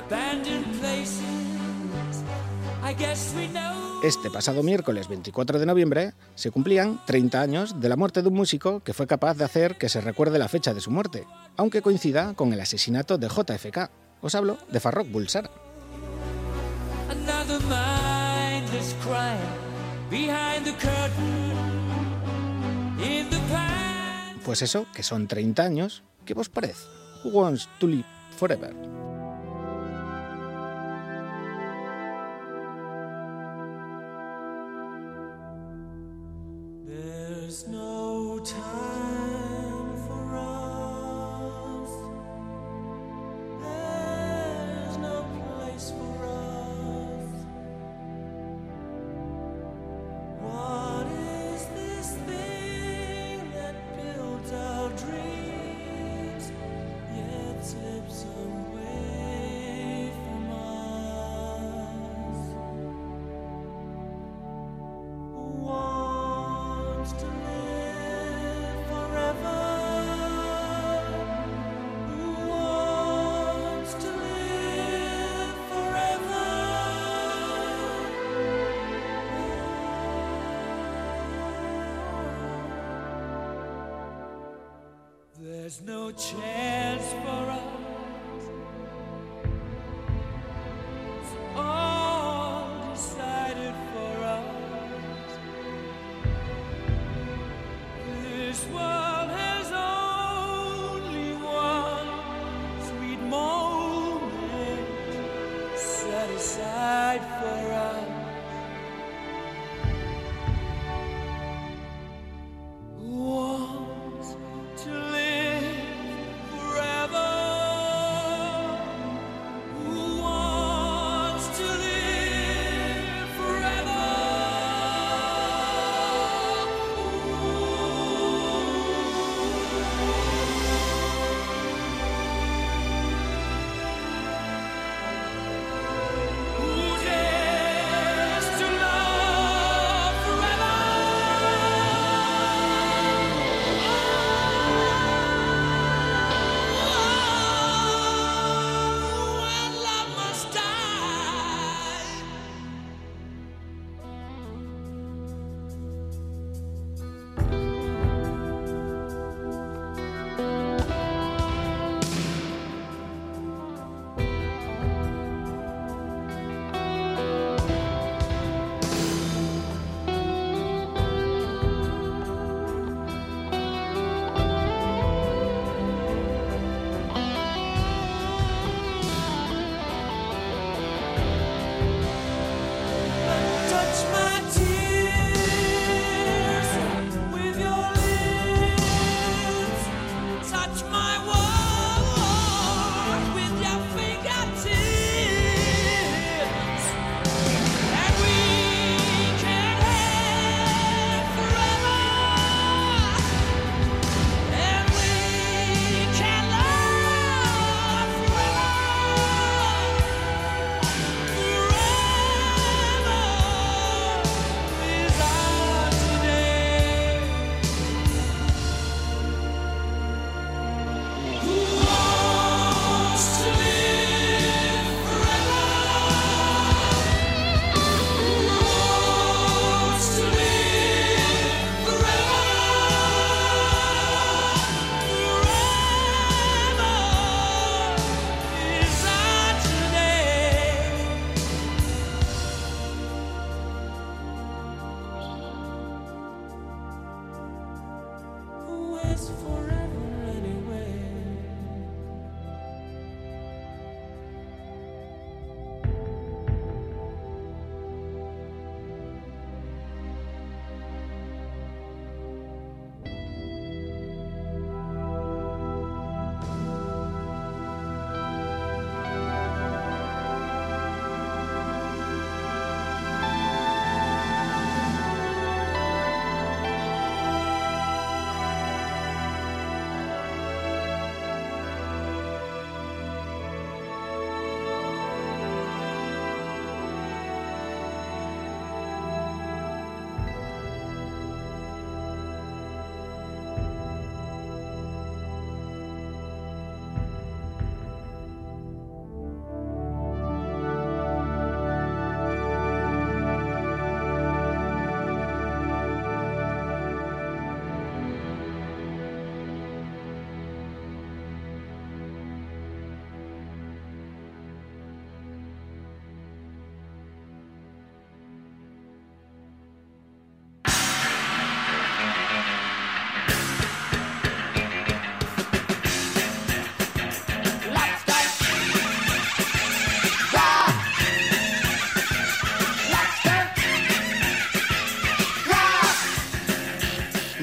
H: Abandoned places, I guess we know.
A: Este pasado miércoles 24 de noviembre se cumplían 30 años de la muerte de un músico que fue capaz de hacer que se recuerde la fecha de su muerte, aunque coincida con el asesinato de JFK. Os hablo de Farrokh Bulsara.
H: Another mindless crime behind the curtain in the.
A: Pues eso, que son 30 años, ¿qué vos parece? Who wants to live forever?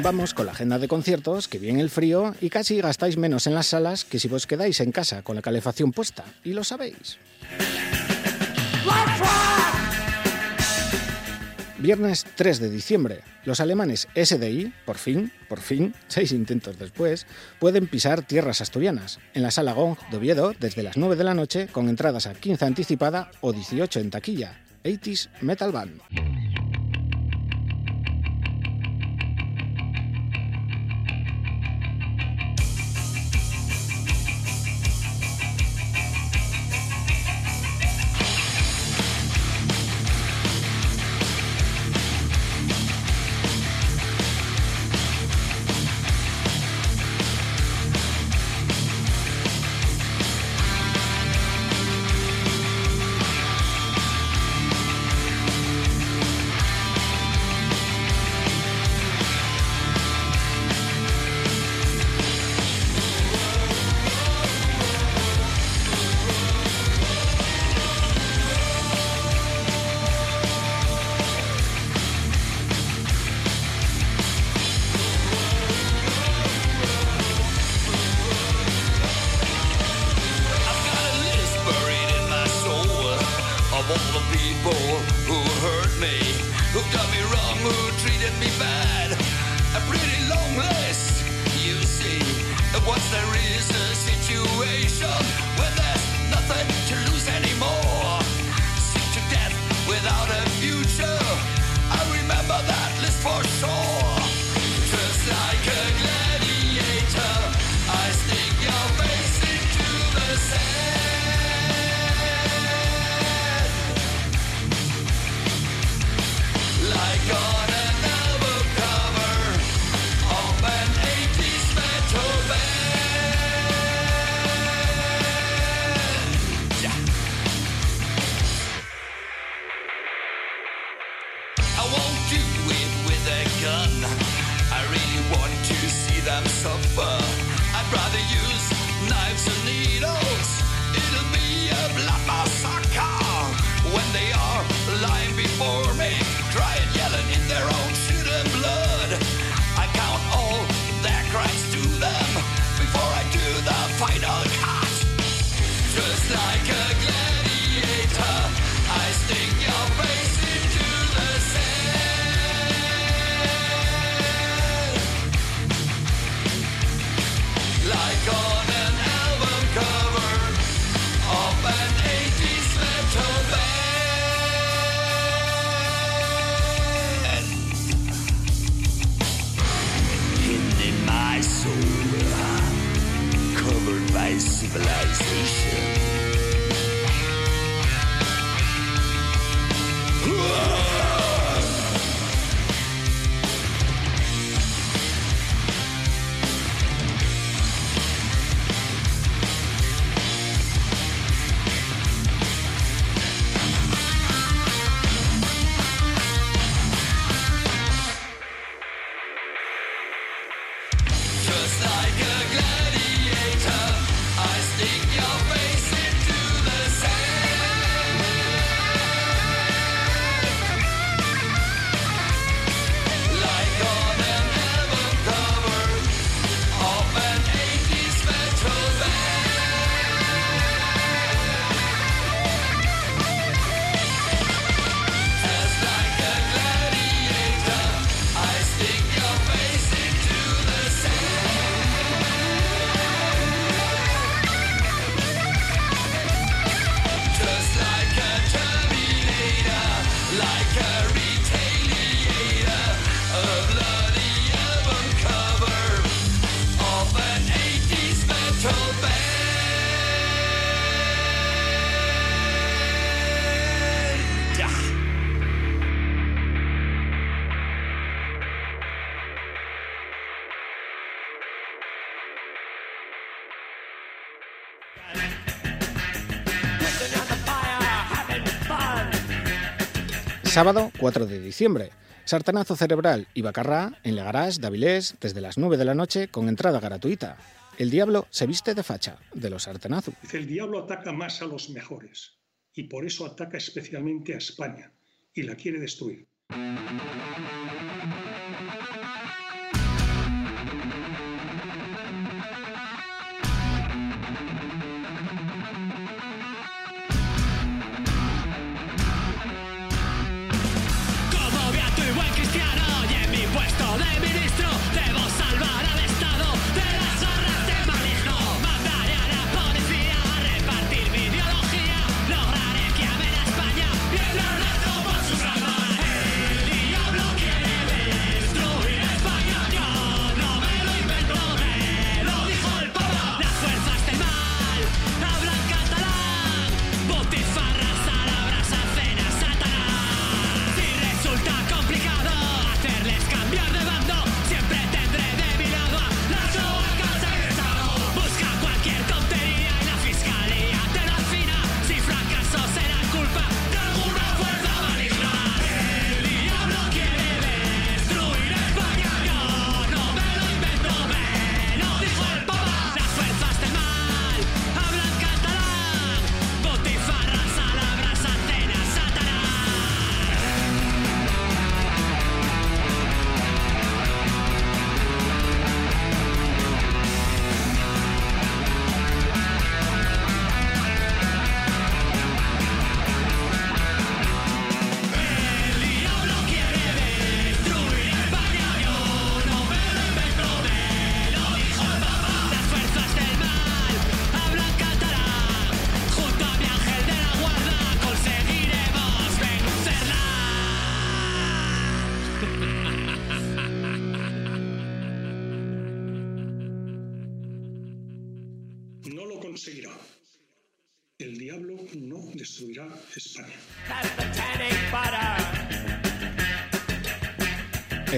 G: Vamos con la agenda de conciertos, que viene el frío y casi gastáis menos en las salas que si vos quedáis en casa con la calefacción puesta. Y lo sabéis. Viernes 3 de diciembre, los alemanes SDI, por fin, por fin, seis intentos después, pueden pisar tierras asturianas, en la sala Gong de Oviedo desde las 9 de la noche con entradas a 15 anticipada o 18 en taquilla. 80s Metal Band. Sábado 4 de diciembre. Sartanazo cerebral y Bacarrá en Legarás, Davilés, desde las 9 de la noche con entrada gratuita. El diablo se viste de facha, de los Sartenazu.
T: Dice, el diablo ataca más a los mejores y por eso ataca especialmente a España y la quiere destruir.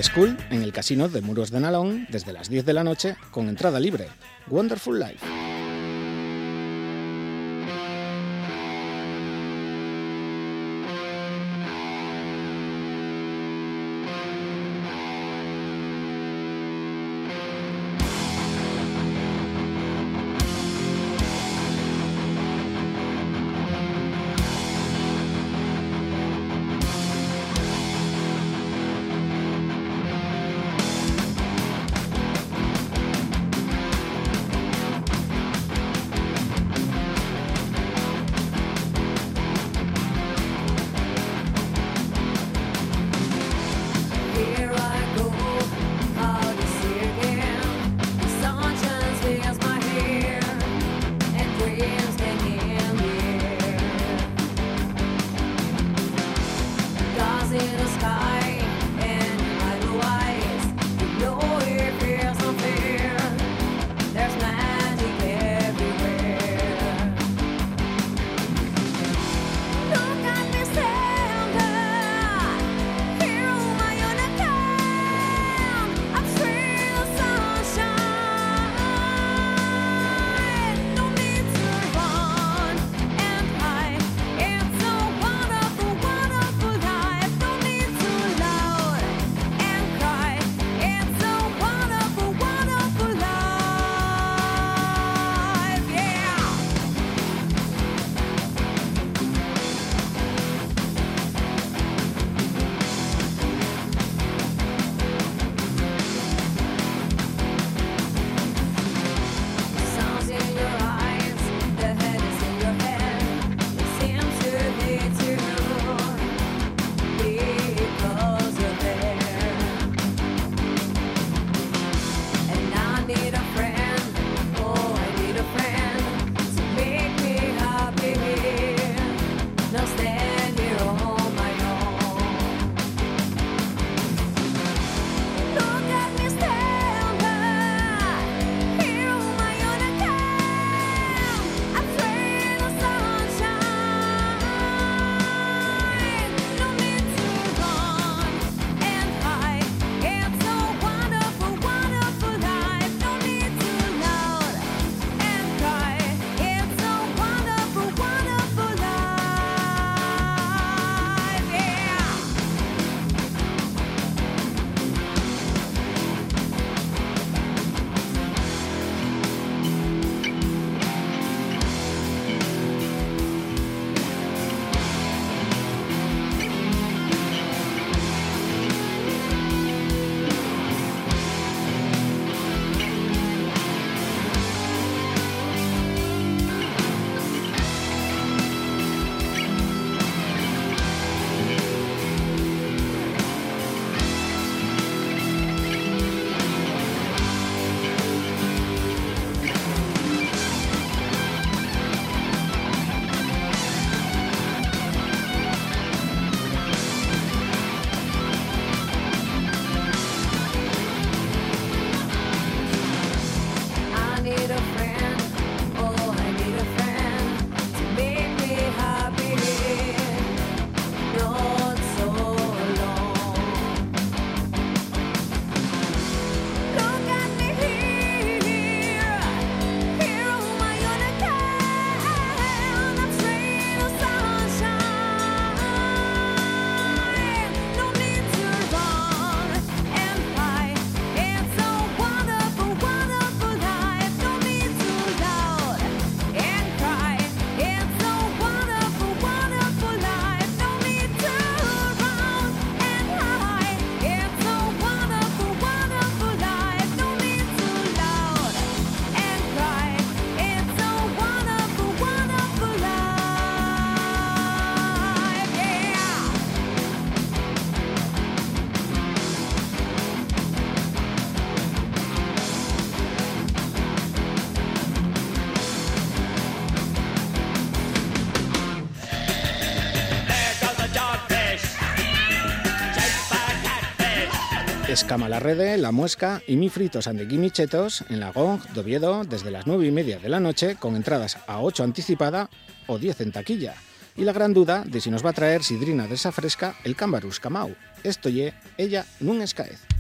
A: School en el casino de Muros de Nalón desde las 10 de la noche con entrada libre. Wonderful Life.
N: Escama la Rede, La Muesca y Mi Fritos and Michetos en la GONG de Oviedo desde las 9 y media de la noche con entradas a 8 anticipada o 10 en taquilla. Y la gran duda de si nos va a traer sidrina de esa fresca el Cambarus Camau. Esto ye, ella nun escaez.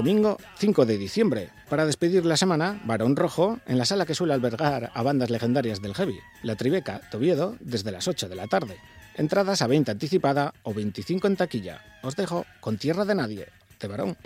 N: domingo 5 de diciembre. Para despedir la semana, Barón Rojo, en la sala que suele albergar a bandas legendarias del heavy, La Tribeca, Tobiedo, desde las 8 de la tarde. Entradas a 20 anticipada o 25 en taquilla. Os dejo con Tierra de Nadie, de Barón.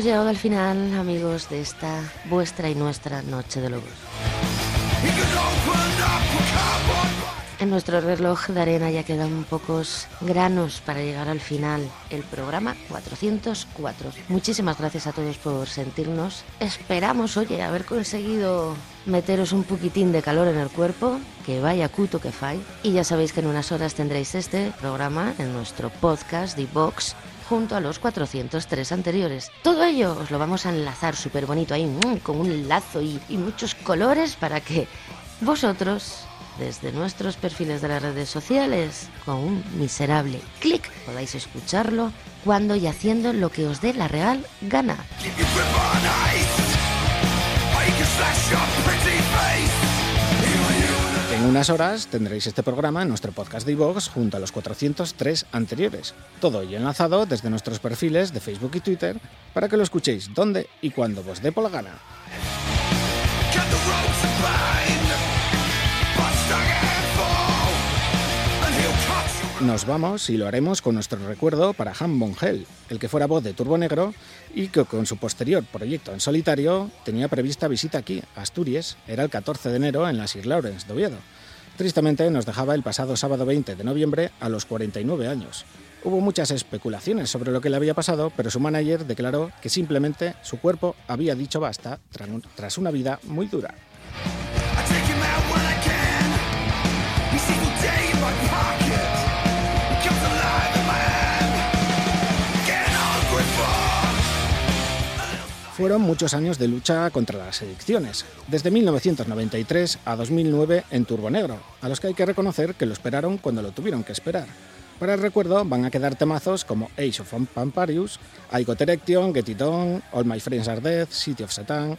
D: Hemos llegado al final, amigos, de esta vuestra y nuestra Noche de Lobos. En nuestro reloj de arena ya quedan pocos granos para llegar al final, el programa 404. Muchísimas gracias a todos por sentirnos. Esperamos, oye, haber conseguido meteros un poquitín de calor en el cuerpo, que vaya cuto que fai. Y ya sabéis que en unas horas tendréis este programa en nuestro podcast de Vox junto a los 403 anteriores. Todo ello os lo vamos a enlazar súper bonito ahí, mm, con un lazo y, y muchos colores para que vosotros desde nuestros perfiles de las redes sociales con un miserable clic podáis escucharlo cuando y haciendo lo que os dé la real gana.
A: En unas horas tendréis este programa en nuestro podcast de iVoox junto a los 403 anteriores. Todo ello enlazado desde nuestros perfiles de Facebook y Twitter para que lo escuchéis donde y cuando os dé por la gana. Nos vamos y lo haremos con nuestro recuerdo para Han Bongel, el que fuera voz de Turbo Negro y que con su posterior proyecto en solitario tenía prevista visita aquí, a Asturias, era el 14 de enero en la Sir Lawrence de Oviedo. Tristemente nos dejaba el pasado sábado 20 de noviembre a los 49 años. Hubo muchas especulaciones sobre lo que le había pasado, pero su manager declaró que simplemente su cuerpo había dicho basta tras una vida muy dura. Fueron muchos años de lucha contra las adicciones, desde 1993 a 2009 en Turbonegro, a los que hay que reconocer que lo esperaron cuando lo tuvieron que esperar. Para el recuerdo van a quedar temazos como Age of Pamparius, I Got Erection, Get It On, All My Friends Are Dead, City of Satan.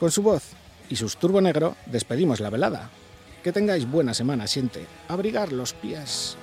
A: Con su voz y sus Turbo Negro despedimos la velada. Que tengáis buena semana, siente. Abrigar los pies.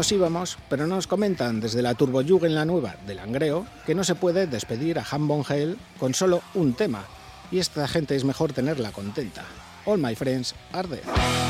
A: Nos íbamos, pero nos comentan desde la Turbojug en la nueva de Langreo que no se puede despedir a Han Von Hell con solo un tema. Y esta gente es mejor tenerla contenta. All My Friends Are Dead.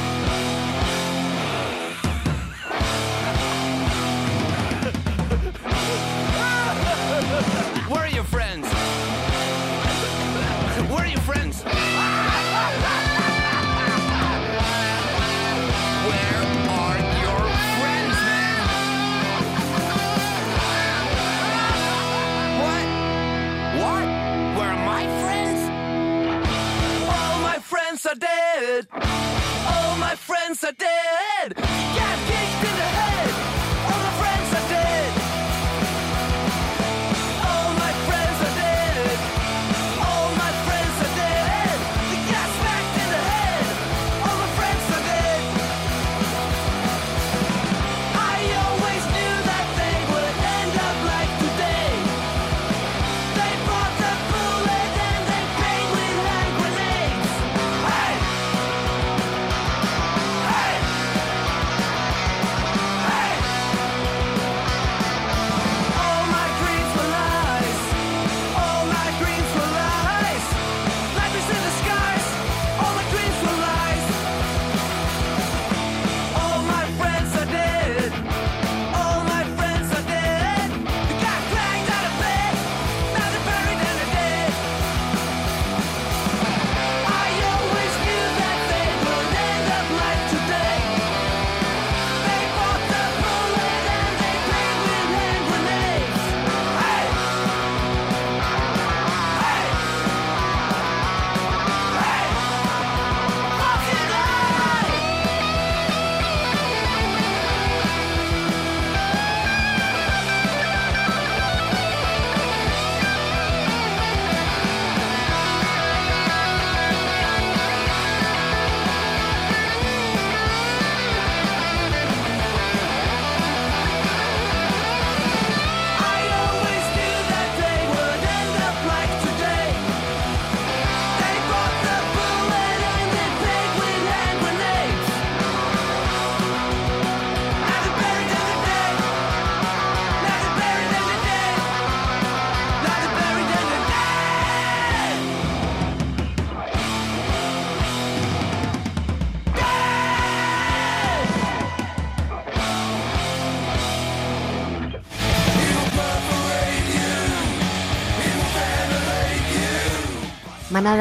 H: Friends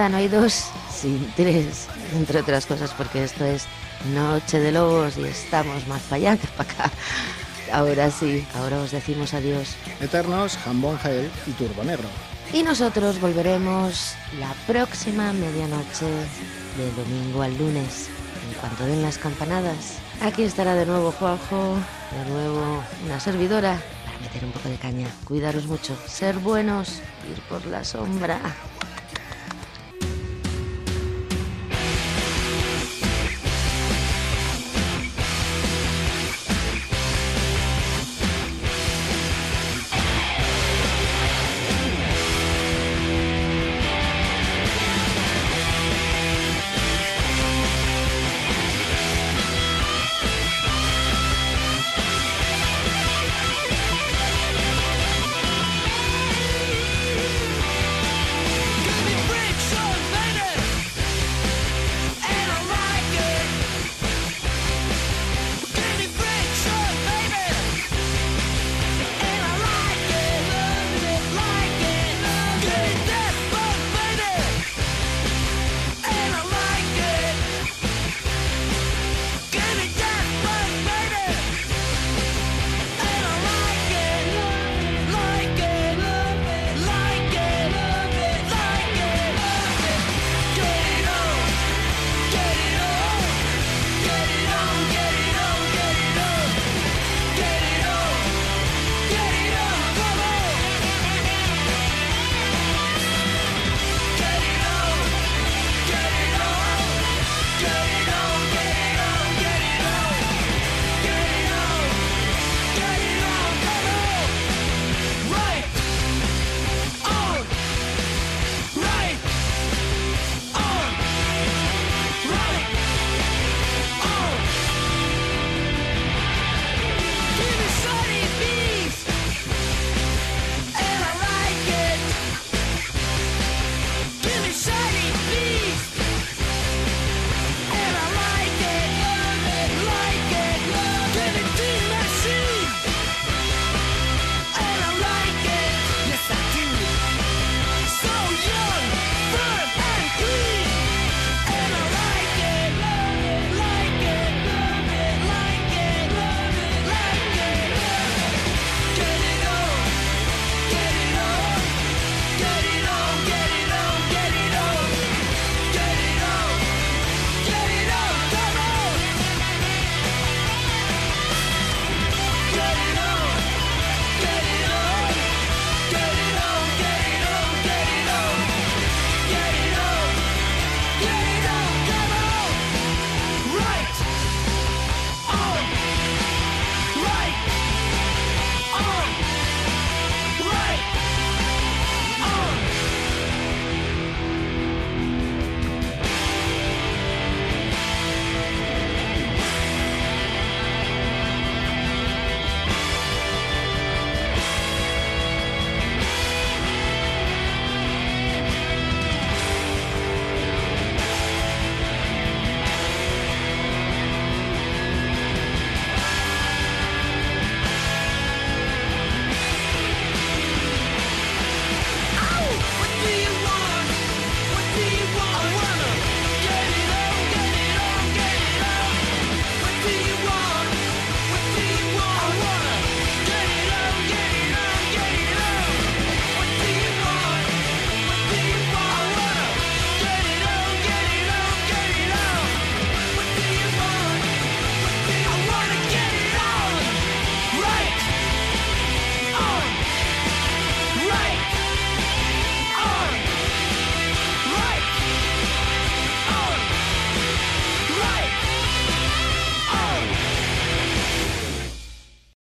D: No hay dos, sin tres, entre otras cosas, porque esto es Noche de Lobos y estamos más para allá que para acá. Ahora sí, ahora os decimos adiós.
A: Eternos, Von Hell y Turbo Negro.
D: Y nosotros volveremos la próxima medianoche de domingo al lunes, en cuanto den las campanadas. Aquí estará de nuevo Juanjo, de nuevo una servidora, para meter un poco de caña. Cuidaros mucho, ser buenos, ir por la sombra.